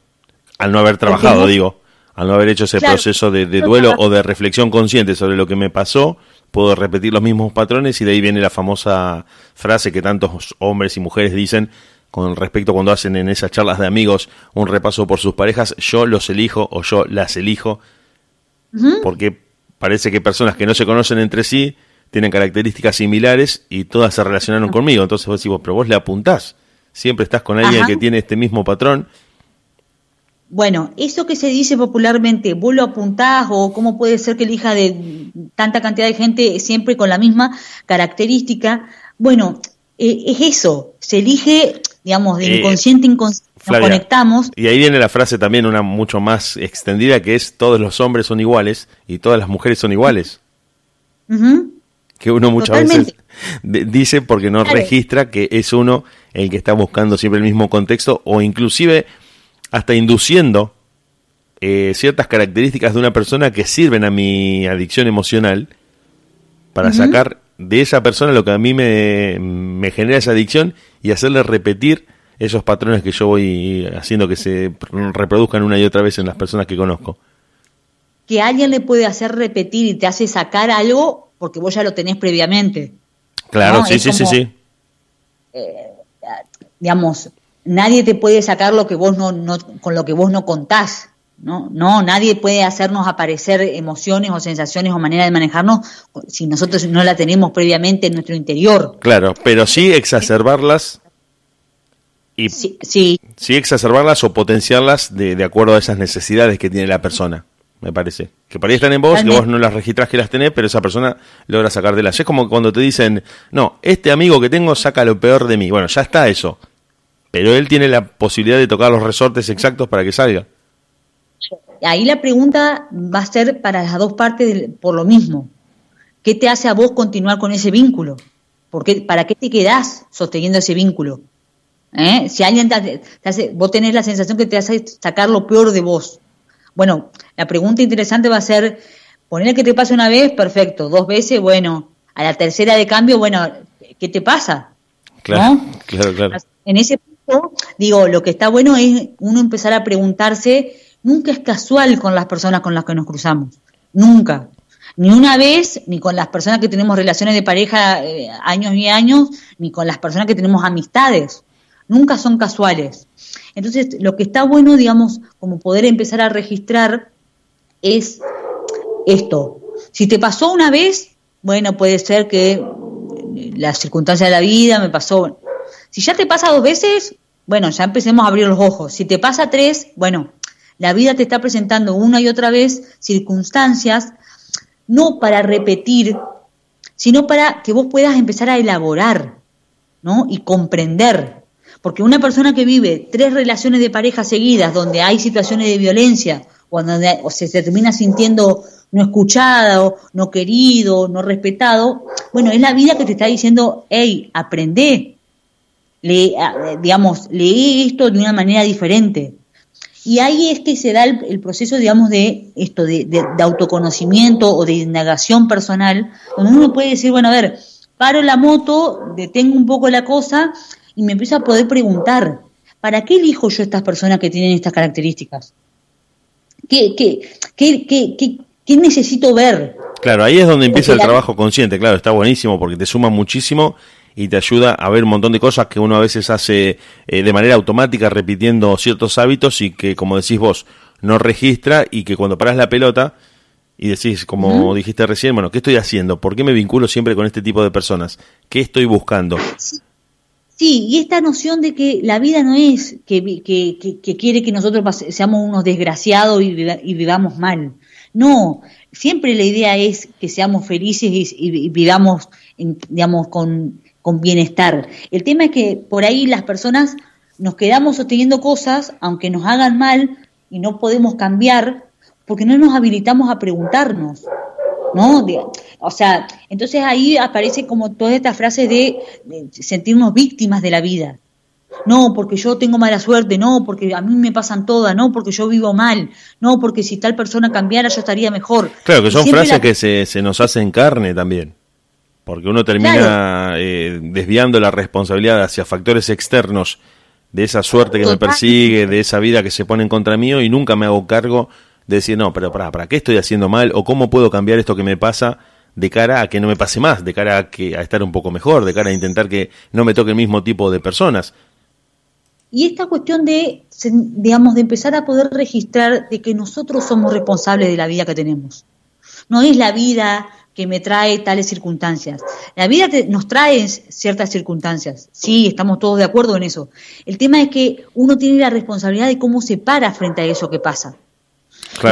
al no haber trabajado, digo, al no haber hecho ese proceso de duelo o de reflexión consciente sobre lo que me pasó puedo repetir los mismos patrones y de ahí viene la famosa frase que tantos hombres y mujeres dicen con respecto cuando hacen en esas charlas de amigos un repaso por sus parejas, yo los elijo o yo las elijo, porque parece que personas que no se conocen entre sí tienen características similares y todas se relacionaron conmigo, entonces vos decís, pero vos le apuntás, siempre estás con alguien que tiene este mismo patrón bueno, eso que se dice popularmente, vos lo apuntás o cómo puede ser que elija de tanta cantidad de gente siempre con la misma característica, bueno, eh, es eso, se elige, digamos, de eh, inconsciente a inconsciente, nos conectamos. Y ahí viene la frase también, una mucho más extendida, que es todos los hombres son iguales y todas las mujeres son iguales. Que uno muchas veces dice porque no registra que es uno el que está buscando siempre el mismo contexto o inclusive hasta induciendo eh, ciertas características de una persona que sirven a mi adicción emocional para sacar de esa persona lo que a mí me, me, genera esa adicción y hacerle repetir esos patrones que yo voy haciendo que se reproduzcan una y otra vez en las personas que conozco. Que alguien le puede hacer repetir y te hace sacar algo porque vos ya lo tenés previamente. Claro, sí, sí, sí, sí, eh, digamos, nadie te puede sacar lo que vos no, no, con lo que vos no contás. ¿no? no, nadie puede hacernos aparecer emociones o sensaciones o manera de manejarnos si nosotros no la tenemos previamente en nuestro interior. Claro, pero sí exacerbarlas y sí, sí. exacerbarlas o potenciarlas de, de, acuerdo a esas necesidades que tiene la persona, me parece. Que por ahí están en vos, que vos no las registrás que las tenés, pero esa persona logra sacar de las. Es como cuando te dicen, no, este amigo que tengo saca lo peor de mí. Bueno, ya está eso pero él tiene la posibilidad de tocar los resortes exactos para que salga. Ahí la pregunta va a ser para las dos partes por lo mismo. ¿Qué te hace a vos continuar con ese vínculo? ¿Para qué te quedás sosteniendo ese vínculo? ¿Eh? Si alguien te, hace, vos tenés la sensación que te hace sacar lo peor de vos. Bueno, la pregunta interesante va a ser, poner que te pase una vez, perfecto, dos veces, bueno, a la tercera de cambio, bueno, ¿qué te pasa? Claro, claro, claro. En ese digo, lo que está bueno es uno empezar a preguntarse, nunca es casual con las personas con las que nos cruzamos, nunca. Ni una vez, ni con las personas que tenemos relaciones de pareja eh, años y años, ni con las personas que tenemos amistades. Nunca son casuales. Entonces, lo que está bueno, digamos, como poder empezar a registrar es esto. Si te pasó una vez, bueno, puede ser que la circunstancia de la vida me pasó. Si ya te pasa dos veces, bueno, ya empecemos a abrir los ojos. Si te pasa tres, bueno, la vida te está presentando una y otra vez circunstancias, no para repetir, sino para que vos puedas empezar a elaborar, ¿no? Y comprender. Porque una persona que vive tres relaciones de pareja seguidas, donde hay situaciones de violencia, o donde se termina sintiendo no escuchado, no querido, no respetado, bueno, es la vida que te está diciendo, hey, aprende, le, digamos, leí esto de una manera diferente. Y ahí es que se da el, proceso, digamos, de esto, de, de, autoconocimiento o de indagación personal, donde uno puede decir, bueno, a ver, paro la moto, detengo un poco la cosa y me empiezo a poder preguntar, ¿para qué elijo yo estas personas que tienen estas características? ¿Qué, qué, qué, qué, qué necesito ver? Claro, ahí es donde empieza el trabajo consciente, claro, está buenísimo porque te suma muchísimo y te ayuda a ver un montón de cosas que uno a veces hace eh, de manera automática repitiendo ciertos hábitos y que, como decís vos, no registra y que cuando paras la pelota y decís, como dijiste recién, bueno, ¿qué estoy haciendo? ¿Por qué me vinculo siempre con este tipo de personas? ¿Qué estoy buscando? Sí, y esta noción de que la vida no es que, que, quiere que nosotros seamos unos desgraciados y, vivamos mal. No, siempre la idea es que seamos felices y, vivamos, digamos, con, con bienestar. El tema es que por ahí las personas nos quedamos sosteniendo cosas, aunque nos hagan mal y no podemos cambiar, porque no nos habilitamos a preguntarnos. ¿No? o sea, entonces ahí aparece como todas estas frases de, sentirnos víctimas de la vida. No, porque yo tengo mala suerte, no, porque a mí me pasan todas, no, porque yo vivo mal, no, porque si tal persona cambiara yo estaría mejor. Claro, que son frases que se, se nos hacen carne también. Porque uno termina eh, desviando la responsabilidad hacia factores externos de esa suerte que me persigue, de esa vida que se pone en contra mío y nunca me hago cargo de decir, no, pero para, ¿para qué estoy haciendo mal? ¿O cómo puedo cambiar esto que me pasa de cara a que no me pase más, de cara a, que, a estar un poco mejor, de cara a intentar que no me toque el mismo tipo de personas? Y esta cuestión de, digamos, de empezar a poder registrar de que nosotros somos responsables de la vida que tenemos. No es la vida que me trae tales circunstancias. La vida nos trae ciertas circunstancias, sí, estamos todos de acuerdo en eso. El tema es que uno tiene la responsabilidad de cómo se para frente a eso que pasa.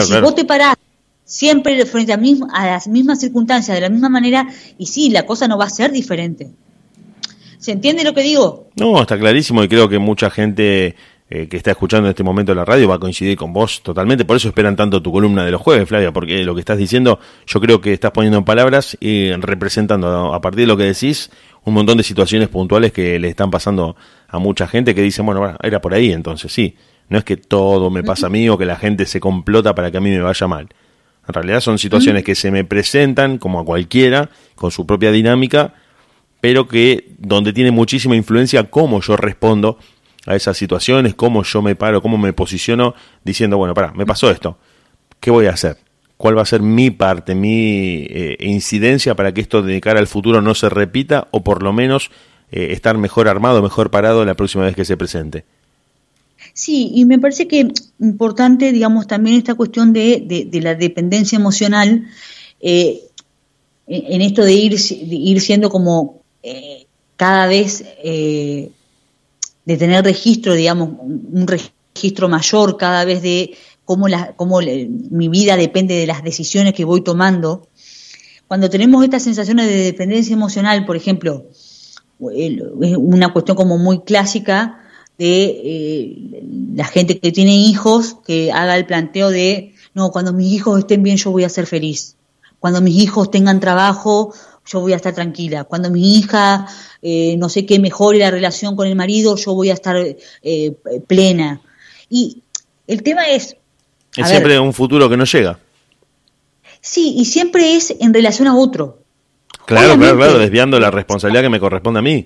si vos te parás siempre frente a, a las mismas circunstancias, de la misma manera, y sí, la cosa no va a ser diferente. ¿Se entiende lo que digo? No, está clarísimo y creo que mucha gente eh, que está escuchando en este momento la radio va a coincidir con vos totalmente. Por eso esperan tanto tu columna de los jueves, Flavia, porque lo que estás diciendo, yo creo que estás poniendo en palabras y representando a partir de lo que decís un montón de situaciones puntuales que le están pasando a mucha gente que dicen, bueno, era por ahí, entonces sí. No es que todo me pasa a mí o que la gente se complota para que a mí me vaya mal. En realidad son situaciones que se me presentan como a cualquiera, con su propia dinámica, pero que donde tiene muchísima influencia cómo yo respondo a esas situaciones, cómo yo me paro, cómo me posiciono, diciendo, bueno, para, me pasó esto, ¿qué voy a hacer? ¿Cuál va a ser mi parte, mi eh, incidencia para que esto de cara al futuro no se repita o por lo menos eh, estar mejor armado, mejor parado la próxima vez que se presente? Sí, y me parece que importante, digamos, también esta cuestión de, de, la dependencia emocional, eh, en esto de ir, ir siendo como cada vez de tener registro, digamos, un registro mayor cada vez de cómo, cómo mi vida depende de las decisiones que voy tomando. Cuando tenemos estas sensaciones de dependencia emocional, por ejemplo, es una cuestión como muy clásica de eh, la gente que tiene hijos que haga el planteo de, no, cuando mis hijos estén bien yo voy a ser feliz. Cuando mis hijos tengan trabajo yo voy a estar tranquila. Cuando mi hija, eh, no sé qué, mejore la relación con el marido, yo voy a estar eh, plena. Y el tema es... Es siempre un futuro que no llega. Sí, y siempre es en relación a otro. Claro, claro, claro, desviando la responsabilidad que me corresponde a mí.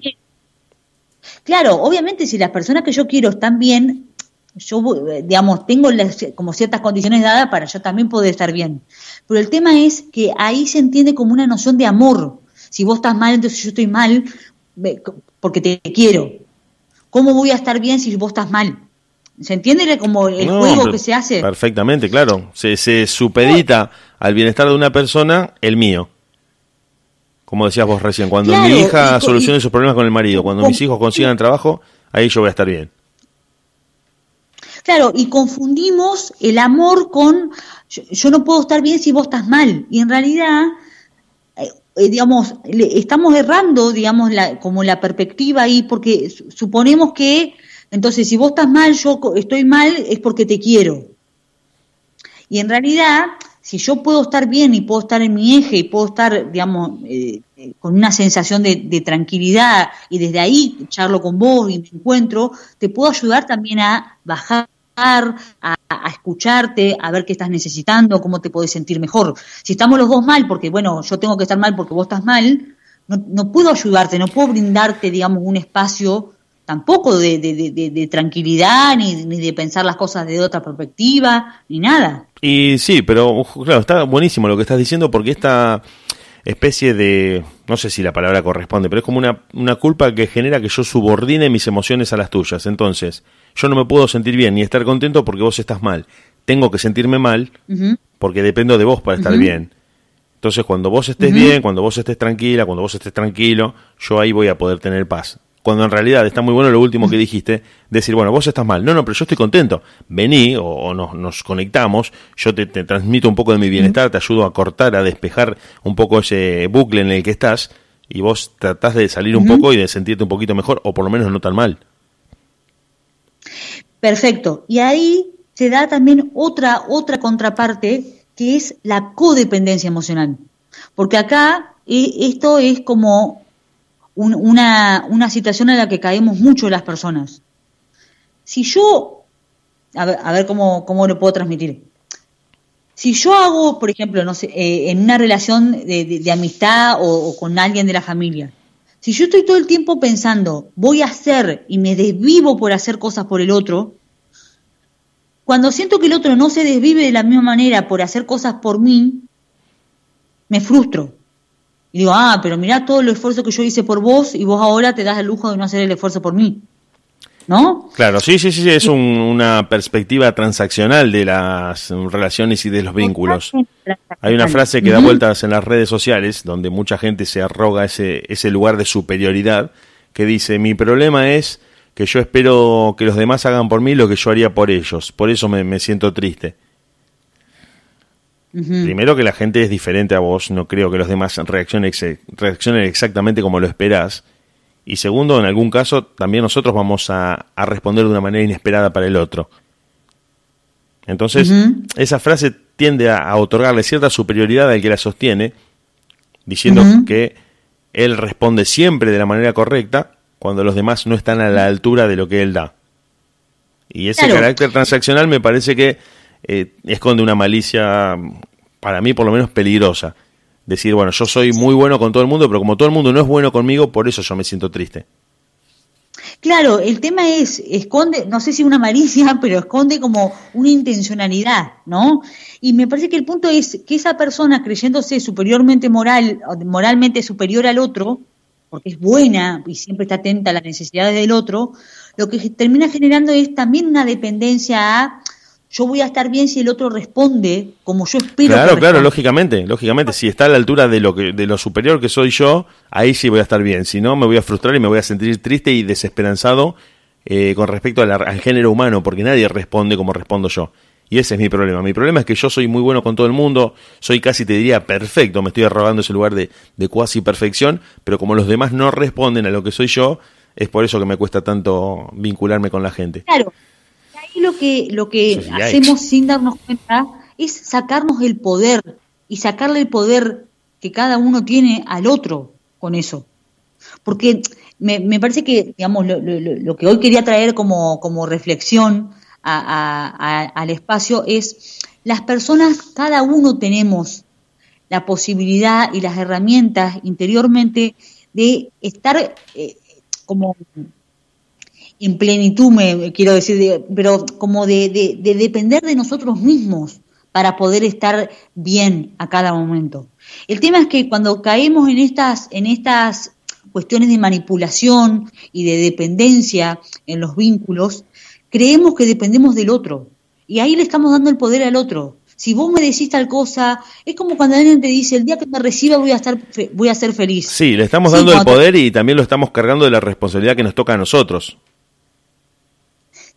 Claro, obviamente si las personas que yo quiero están bien, yo, eh, digamos, tengo como ciertas condiciones dadas para yo también poder estar bien. Pero el tema es que ahí se entiende como una noción de amor. Si vos estás mal, entonces yo estoy mal porque te quiero. ¿Cómo voy a estar bien si vos estás mal? ¿Se entiende como el juego que se hace? Perfectamente, claro. Se, se supedita al bienestar de una persona el mío. Como decías vos recién, cuando mi hija solucione sus problemas con el marido, cuando mis hijos consigan trabajo, ahí yo voy a estar bien. Claro, y confundimos el amor con yo, no puedo estar bien si vos estás mal. Y en realidad, eh, eh, digamos, estamos errando, digamos, la, como la perspectiva ahí, porque suponemos que, entonces, si vos estás mal, yo estoy mal, es porque te quiero. Y en realidad, si yo puedo estar bien y puedo estar en mi eje y puedo estar, digamos, eh, con una sensación de, tranquilidad y desde ahí charlo con vos y me encuentro, te puedo ayudar también a bajar, a, escucharte, a ver qué estás necesitando, cómo te puedes sentir mejor. Si estamos los dos mal, porque bueno, yo tengo que estar mal porque vos estás mal, no, no puedo ayudarte, no puedo brindarte, digamos, un espacio tampoco de, de, tranquilidad, ni, ni, de pensar las cosas de otra perspectiva, ni nada. Y sí, pero claro, está buenísimo lo que estás diciendo porque esta especie de, no sé si la palabra corresponde, pero es como una, una culpa que genera que yo subordine mis emociones a las tuyas. Entonces, yo no me puedo sentir bien ni estar contento porque vos estás mal. Tengo que sentirme mal porque dependo de vos para estar bien. Entonces, cuando vos estés bien, cuando vos estés tranquila, cuando vos estés tranquilo, yo ahí voy a poder tener paz. Cuando en realidad está muy bueno lo último que dijiste, decir, bueno, vos estás mal, no, no, pero yo estoy contento, vení o, nos, conectamos, yo te, transmito un poco de mi bienestar, te ayudo a cortar, a despejar un poco ese bucle en el que estás y vos tratás de salir un poco y de sentirte un poquito mejor o por lo menos no tan mal. Perfecto, y ahí se da también otra, otra contraparte que es la codependencia emocional, porque acá eh, esto es como una, una situación en la que caemos mucho las personas. Si yo, a ver, a ver cómo, cómo lo puedo transmitir. Si yo hago, por ejemplo, no sé, eh, en una relación de, amistad o, con alguien de la familia, si yo estoy todo el tiempo pensando, voy a hacer y me desvivo por hacer cosas por el otro, cuando siento que el otro no se desvive de la misma manera por hacer cosas por mí, me frustro. Y digo, ah, pero mirá todo el esfuerzo que yo hice por vos y vos ahora te das el lujo de no hacer el esfuerzo por mí. ¿No? Claro, sí, sí, sí, es una perspectiva transaccional de las relaciones y de los vínculos. Hay una frase que da vueltas en las redes sociales donde mucha gente se arroga ese, ese lugar de superioridad que dice, mi problema es que yo espero que los demás hagan por mí lo que yo haría por ellos, por eso me siento triste. Primero que la gente es diferente a vos, no creo que los demás reaccionen, reaccionen exactamente como lo esperás. Y segundo, en algún caso, también nosotros vamos a, responder de una manera inesperada para el otro. Entonces, esa frase tiende a, otorgarle cierta superioridad al que la sostiene, diciendo que él responde siempre de la manera correcta cuando los demás no están a la altura de lo que él da. Y ese carácter transaccional me parece que eh, esconde una malicia, para mí por lo menos peligrosa. Decir, bueno, yo soy muy bueno con todo el mundo, pero como todo el mundo no es bueno conmigo, por eso yo me siento triste. Claro, el tema es, esconde, no sé si una malicia, [LAUGHS] pero esconde como una intencionalidad, ¿no? Y me parece que el punto es que esa persona creyéndose superiormente moral, moralmente superior al otro, porque es buena y siempre está atenta a las necesidades del otro, lo que termina generando es también una dependencia a yo voy a estar bien si el otro responde como yo espero. Claro, claro, lógicamente, lógicamente, si está a la altura de lo que de lo superior que soy yo, ahí sí voy a estar bien. Si no, me voy a frustrar y me voy a sentir triste y desesperanzado eh, con respecto al género humano, porque nadie responde como respondo yo. Y ese es mi problema. Mi problema es que yo soy muy bueno con todo el mundo, soy casi, te diría, perfecto, me estoy arrogando ese lugar de, de cuasi perfección, pero como los demás no responden a lo que soy yo, es por eso que me cuesta tanto vincularme con la gente. Claro, lo que, lo que hacemos sin darnos cuenta es sacarnos el poder y sacarle el poder que cada uno tiene al otro con eso. Porque me, me parece que, digamos, lo, lo, que hoy quería traer como, como reflexión al espacio es las personas, cada uno tenemos la posibilidad y las herramientas interiormente de estar eh, como en plenitud, me quiero decir, pero como de, depender de nosotros mismos para poder estar bien a cada momento. El tema es que cuando caemos en estas, en estas cuestiones de manipulación y de dependencia en los vínculos, creemos que dependemos del otro. Y ahí le estamos dando el poder al otro. Si vos me decís tal cosa, es como cuando alguien te dice, el día que me reciba voy a estar voy a ser feliz. Sí, le estamos dando el poder y también lo estamos cargando de la responsabilidad que nos toca a nosotros.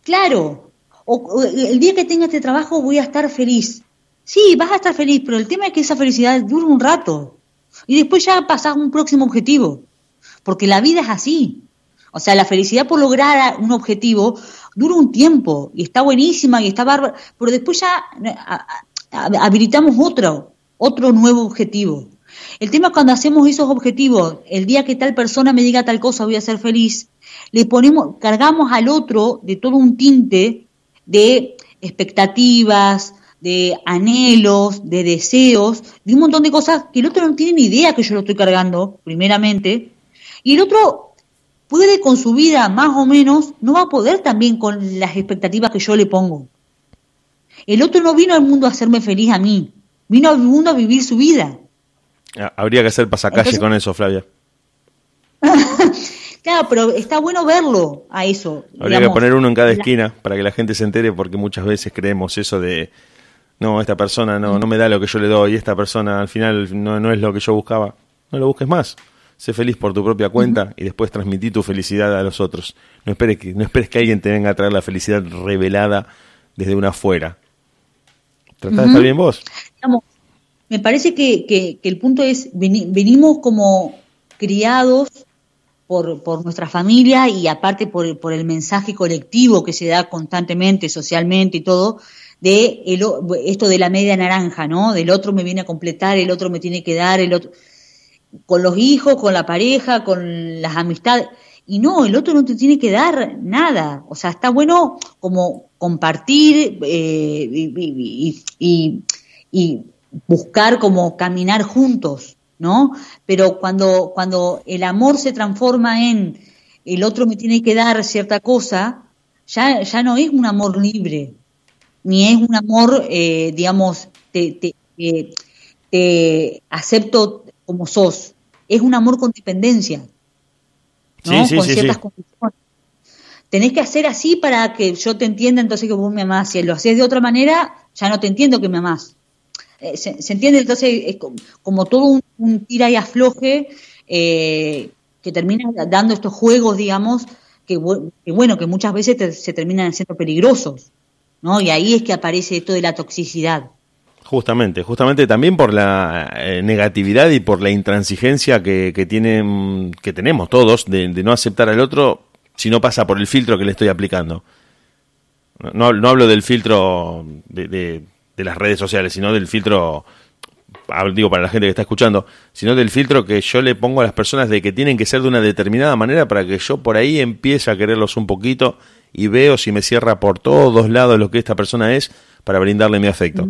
Claro, o, el día que tenga este trabajo voy a estar feliz. Sí, vas a estar feliz, pero el tema es que esa felicidad dura un rato y después ya pasas a un próximo objetivo, porque la vida es así. O sea, la felicidad por lograr un objetivo dura un tiempo y está buenísima y está bárbara, pero después ya habilitamos otro, otro nuevo objetivo. El tema es cuando hacemos esos objetivos, el día que tal persona me diga tal cosa voy a ser feliz, le ponemos, cargamos al otro de todo un tinte de expectativas, de anhelos, de deseos, de un montón de cosas que el otro no tiene ni idea que yo lo estoy cargando, primeramente, y el otro puede con su vida más o menos, no va a poder también con las expectativas que yo le pongo. El otro no vino al mundo a hacerme feliz a mí, vino al mundo a vivir su vida. Ah, habría que hacer pasacalle con eso, Flavia. [LAUGHS] claro, pero está bueno verlo a eso. Habría que poner uno en cada esquina para que la gente se entere, porque muchas veces creemos eso de, no, esta persona no, no me da lo que yo le doy, esta persona al final no, no es lo que yo buscaba. No lo busques más. Sé feliz por tu propia cuenta y después transmití tu felicidad a los otros. No esperes que, no esperes que alguien te venga a traer la felicidad revelada desde una afuera. Trata de estar bien vos me parece que, que, el punto es, venimos como criados por, por nuestra familia y aparte por, por, el mensaje colectivo que se da constantemente, socialmente y todo, de esto de la media naranja, ¿no? Del otro me viene a completar, el otro me tiene que dar, el otro... Con los hijos, con la pareja, con las amistades. Y no, el otro no te tiene que dar nada. O sea, está bueno como compartir eh, y buscar como caminar juntos, ¿no? Pero cuando, cuando el amor se transforma en el otro me tiene que dar cierta cosa, ya, ya no es un amor libre, ni es un amor, eh, digamos, te, te, acepto como sos, es un amor con dependencia, ¿no? con ciertas condiciones. Tenés que hacer así para que yo te entienda entonces que vos me amás. Si lo haces de otra manera, ya no te entiendo que me amás. Eh, se, entiende? Entonces es como, todo un, tira y afloje eh, que termina dando estos juegos, digamos, que, bueno, que muchas veces se terminan siendo peligrosos, ¿no? Y ahí es que aparece esto de la toxicidad. Justamente, justamente también por la eh, negatividad y por la intransigencia que, que, tienen, que tenemos todos de, no aceptar al otro si no pasa por el filtro que le estoy aplicando. No, no hablo del filtro de de las redes sociales, sino del filtro, digo para la gente que está escuchando, sino del filtro que yo le pongo a las personas de que tienen que ser de una determinada manera para que yo por ahí empiece a quererlos un poquito y veo si me cierra por todos lados lo que esta persona es para brindarle mi afecto.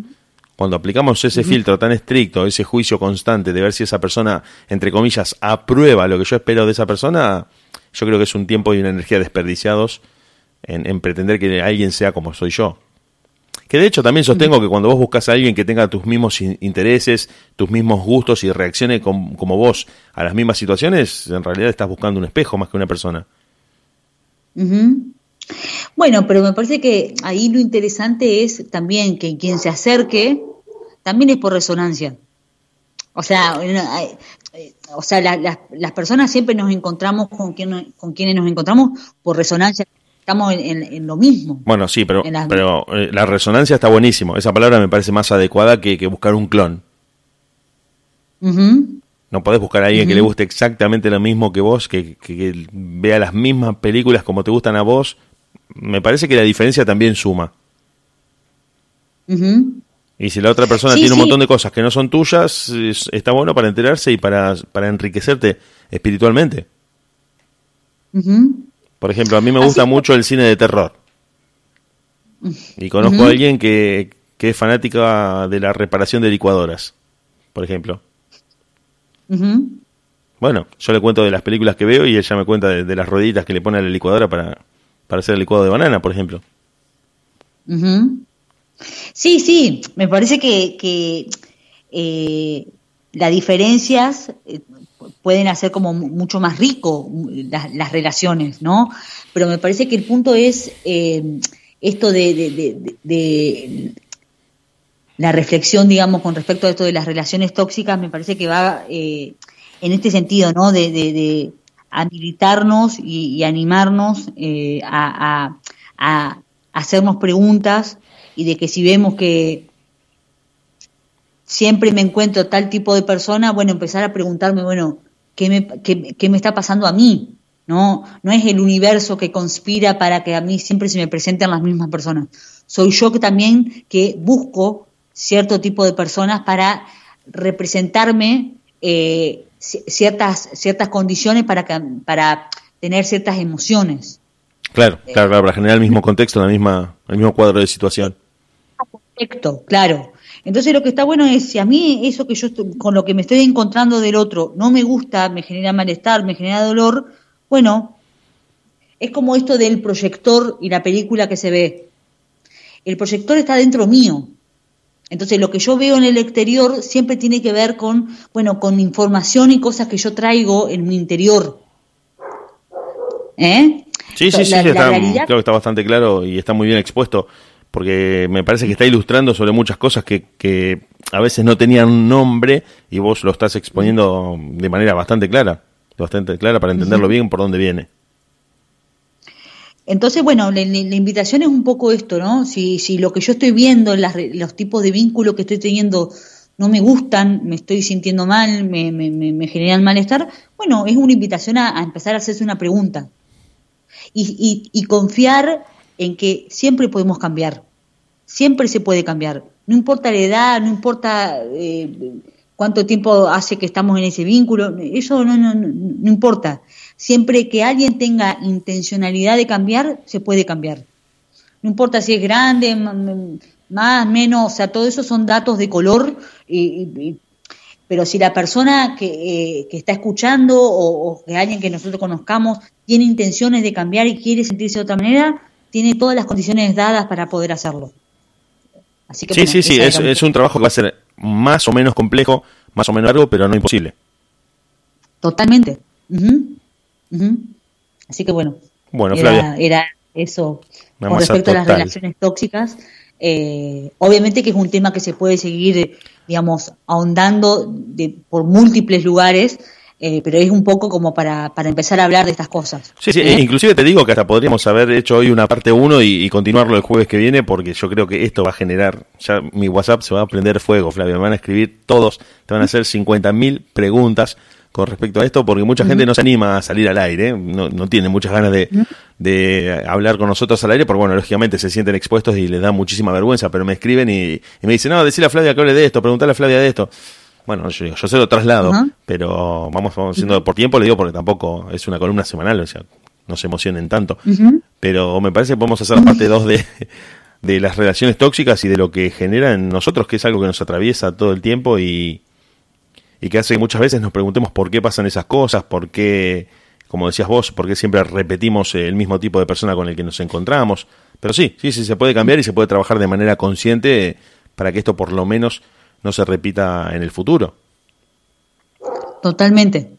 Cuando aplicamos ese filtro tan estricto, ese juicio constante de ver si esa persona, entre comillas, aprueba lo que yo espero de esa persona, yo creo que es un tiempo y una energía desperdiciados en pretender que alguien sea como soy yo. Que de hecho también sostengo que cuando vos buscas a alguien que tenga tus mismos intereses, tus mismos gustos y reaccione como vos a las mismas situaciones, en realidad estás buscando un espejo más que una persona. Bueno, pero me parece que ahí lo interesante es también que quien se acerque también es por resonancia. O sea, o sea las personas siempre nos encontramos con, quien, con quienes nos encontramos por resonancia estamos en, lo mismo. Bueno, sí, pero, pero eh, la resonancia está buenísimo. Esa palabra me parece más adecuada que, buscar un clon. No podés buscar a alguien que le guste exactamente lo mismo que vos, que, vea las mismas películas como te gustan a vos. Me parece que la diferencia también suma. Y si la otra persona tiene un montón de cosas que no son tuyas, está bueno para enterarse y para, para enriquecerte espiritualmente. Por ejemplo, a mí me gusta mucho el cine de terror. Y conozco a alguien que, que, es fanática de la reparación de licuadoras, por ejemplo. Bueno, yo le cuento de las películas que veo y ella me cuenta de, las rueditas que le pone a la licuadora para, para hacer el licuado de banana, por ejemplo. Sí, sí, me parece que, que eh, las diferencias eh, pueden hacer como mucho más rico las, relaciones, ¿no? Pero me parece que el punto es eh, esto de, la reflexión, digamos, con respecto a esto de las relaciones tóxicas, me parece que va eh, en este sentido, ¿no? De, habilitarnos y, animarnos eh, a, a hacernos preguntas y de que si vemos que siempre me encuentro tal tipo de persona, bueno, empezar a preguntarme, bueno, ¿qué me, qué, me está pasando a mí? No, no es el universo que conspira para que a mí siempre se me presenten las mismas personas. Soy yo que también que busco cierto tipo de personas para representarme eh, ciertas, ciertas condiciones para, para tener ciertas emociones. Claro, claro, para generar el mismo contexto, la misma, el mismo cuadro de situación. Perfecto, claro. Entonces lo que está bueno es, si a mí eso que yo con lo que me estoy encontrando del otro no me gusta, me genera malestar, me genera dolor, bueno, es como esto del proyector y la película que se ve. El proyector está dentro mío. Entonces lo que yo veo en el exterior siempre tiene que ver con, bueno, con información y cosas que yo traigo en mi interior. ¿Eh? Sí, sí, sí, está, creo que está bastante claro y está muy bien expuesto porque me parece que está ilustrando sobre muchas cosas que, que a veces no tenían nombre y vos lo estás exponiendo de manera bastante clara, bastante clara para entenderlo bien por dónde viene. Entonces, bueno, la, invitación es un poco esto, ¿no? Si, si lo que yo estoy viendo, los tipos de vínculos que estoy teniendo no me gustan, me estoy sintiendo mal, me, me, me generan malestar, bueno, es una invitación a, empezar a hacerse una pregunta y, y, confiar en que siempre podemos cambiar, siempre se puede cambiar, no importa la edad, no importa eh, cuánto tiempo hace que estamos en ese vínculo, eso no, no, no importa. Siempre que alguien tenga intencionalidad de cambiar, se puede cambiar. No importa si es grande, más, menos, o sea, todo eso son datos de color, pero si la persona que, eh, está escuchando o, que alguien que nosotros conozcamos tiene intenciones de cambiar y quiere sentirse de otra manera, tiene todas las condiciones dadas para poder hacerlo. Así que, sí, sí, sí, es, un trabajo que va a ser más o menos complejo, más o menos largo, pero no imposible. Totalmente. Así que bueno, bueno era, era eso con respecto a, las relaciones tóxicas. Eh, obviamente que es un tema que se puede seguir, digamos, ahondando de, por múltiples lugares, eh, pero es un poco como para, para empezar a hablar de estas cosas. Sí, sí, ¿Eh? inclusive te digo que hasta podríamos haber hecho hoy una parte 1 y, continuarlo el jueves que viene, porque yo creo que esto va a generar, ya mi WhatsApp se va a prender fuego, Flavio, me van a escribir todos, te van a hacer 50.000 preguntas con respecto a esto, porque mucha gente no se anima a salir al aire, no, no tiene muchas ganas de, de, hablar con nosotros al aire, porque bueno, lógicamente se sienten expuestos y les da muchísima vergüenza, pero me escriben y, me dicen, no, decirle a Flavia que hable de esto, preguntarle a Flavia de esto. Bueno, yo, yo se lo traslado, pero vamos, vamos haciendo por tiempo, le digo, porque tampoco es una columna semanal, o sea, no se emocionen tanto. Pero me parece que podemos hacer la parte 2 de, de las relaciones tóxicas y de lo que genera en nosotros, que es algo que nos atraviesa todo el tiempo y, y que hace que muchas veces nos preguntemos por qué pasan esas cosas, por qué, como decías vos, por qué siempre repetimos el mismo tipo de persona con el que nos encontramos. Pero sí, sí, sí, se puede cambiar y se puede trabajar de manera consciente para que esto por lo menos no se repita en el futuro. Totalmente.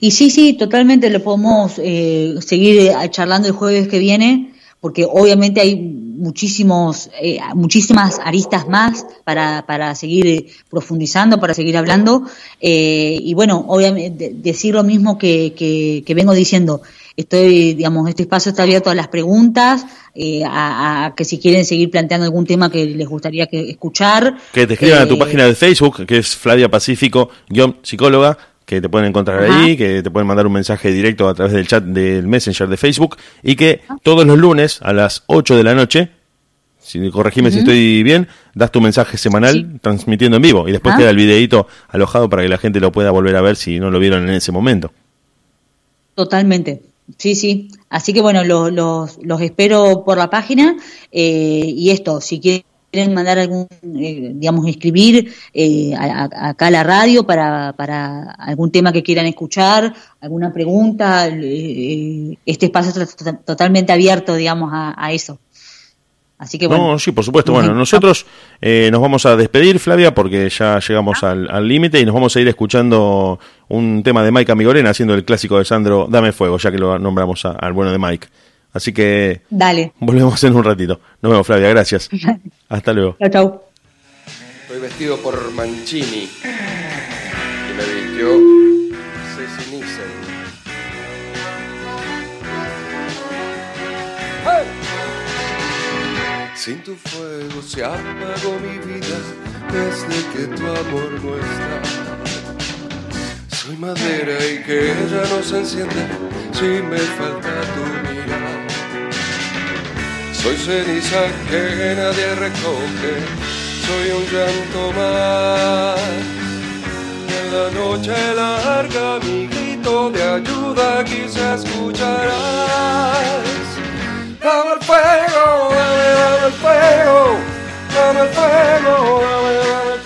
Y sí, sí, totalmente lo podemos eh, seguir eh, charlando el jueves que viene, porque obviamente hay muchísimos, eh, muchísimas aristas más para, para seguir profundizando, para seguir hablando. Eh, y bueno, obviamente decir lo mismo que, que, vengo diciendo. Estoy, digamos, este espacio está abierto a las preguntas, eh, a, que si quieren seguir planteando algún tema que les gustaría que escuchar. Que te escriban a tu página de Facebook, que es Flavia Pacífico, psicóloga, que te pueden encontrar ahí, que te pueden mandar un mensaje directo a través del chat del Messenger de Facebook y que todos los lunes a las 8 de la noche, si corregime si estoy bien, das tu mensaje semanal transmitiendo en vivo y después queda el videito alojado para que la gente lo pueda volver a ver si no lo vieron en ese momento. Totalmente. Sí, sí. Así que bueno, los, los, los espero por la página eh, y esto, si quieren mandar algún, eh, digamos, escribir eh, acá a la radio para, para algún tema que quieran escuchar, alguna pregunta, eh, este espacio está totalmente abierto, digamos, a, eso. Así que bueno. No, sí, por supuesto. Bueno, nosotros nos vamos a despedir, Flavia, porque ya llegamos al límite y nos vamos a ir escuchando un tema de Mike Amigorena haciendo el clásico de Sandro, Dame Fuego, ya que lo nombramos al bueno de Mike. Así que Dale. volvemos en un ratito. Nos vemos, Flavia. Gracias. [LAUGHS] Hasta luego. Chau, chau. Estoy vestido por Mancini. Y me vistió Ceci Nissen. Sin tu fuego se apagó mi vida desde que tu amor no está. Soy madera y que ella no se enciende. si me falta tu mirada. Soy ceniza que nadie recoge, soy un llanto más. En la noche larga mi grito de ayuda quizás escucharás. Dame el fuego, dame, dame el fuego, dame el fuego, dame, dame el fuego.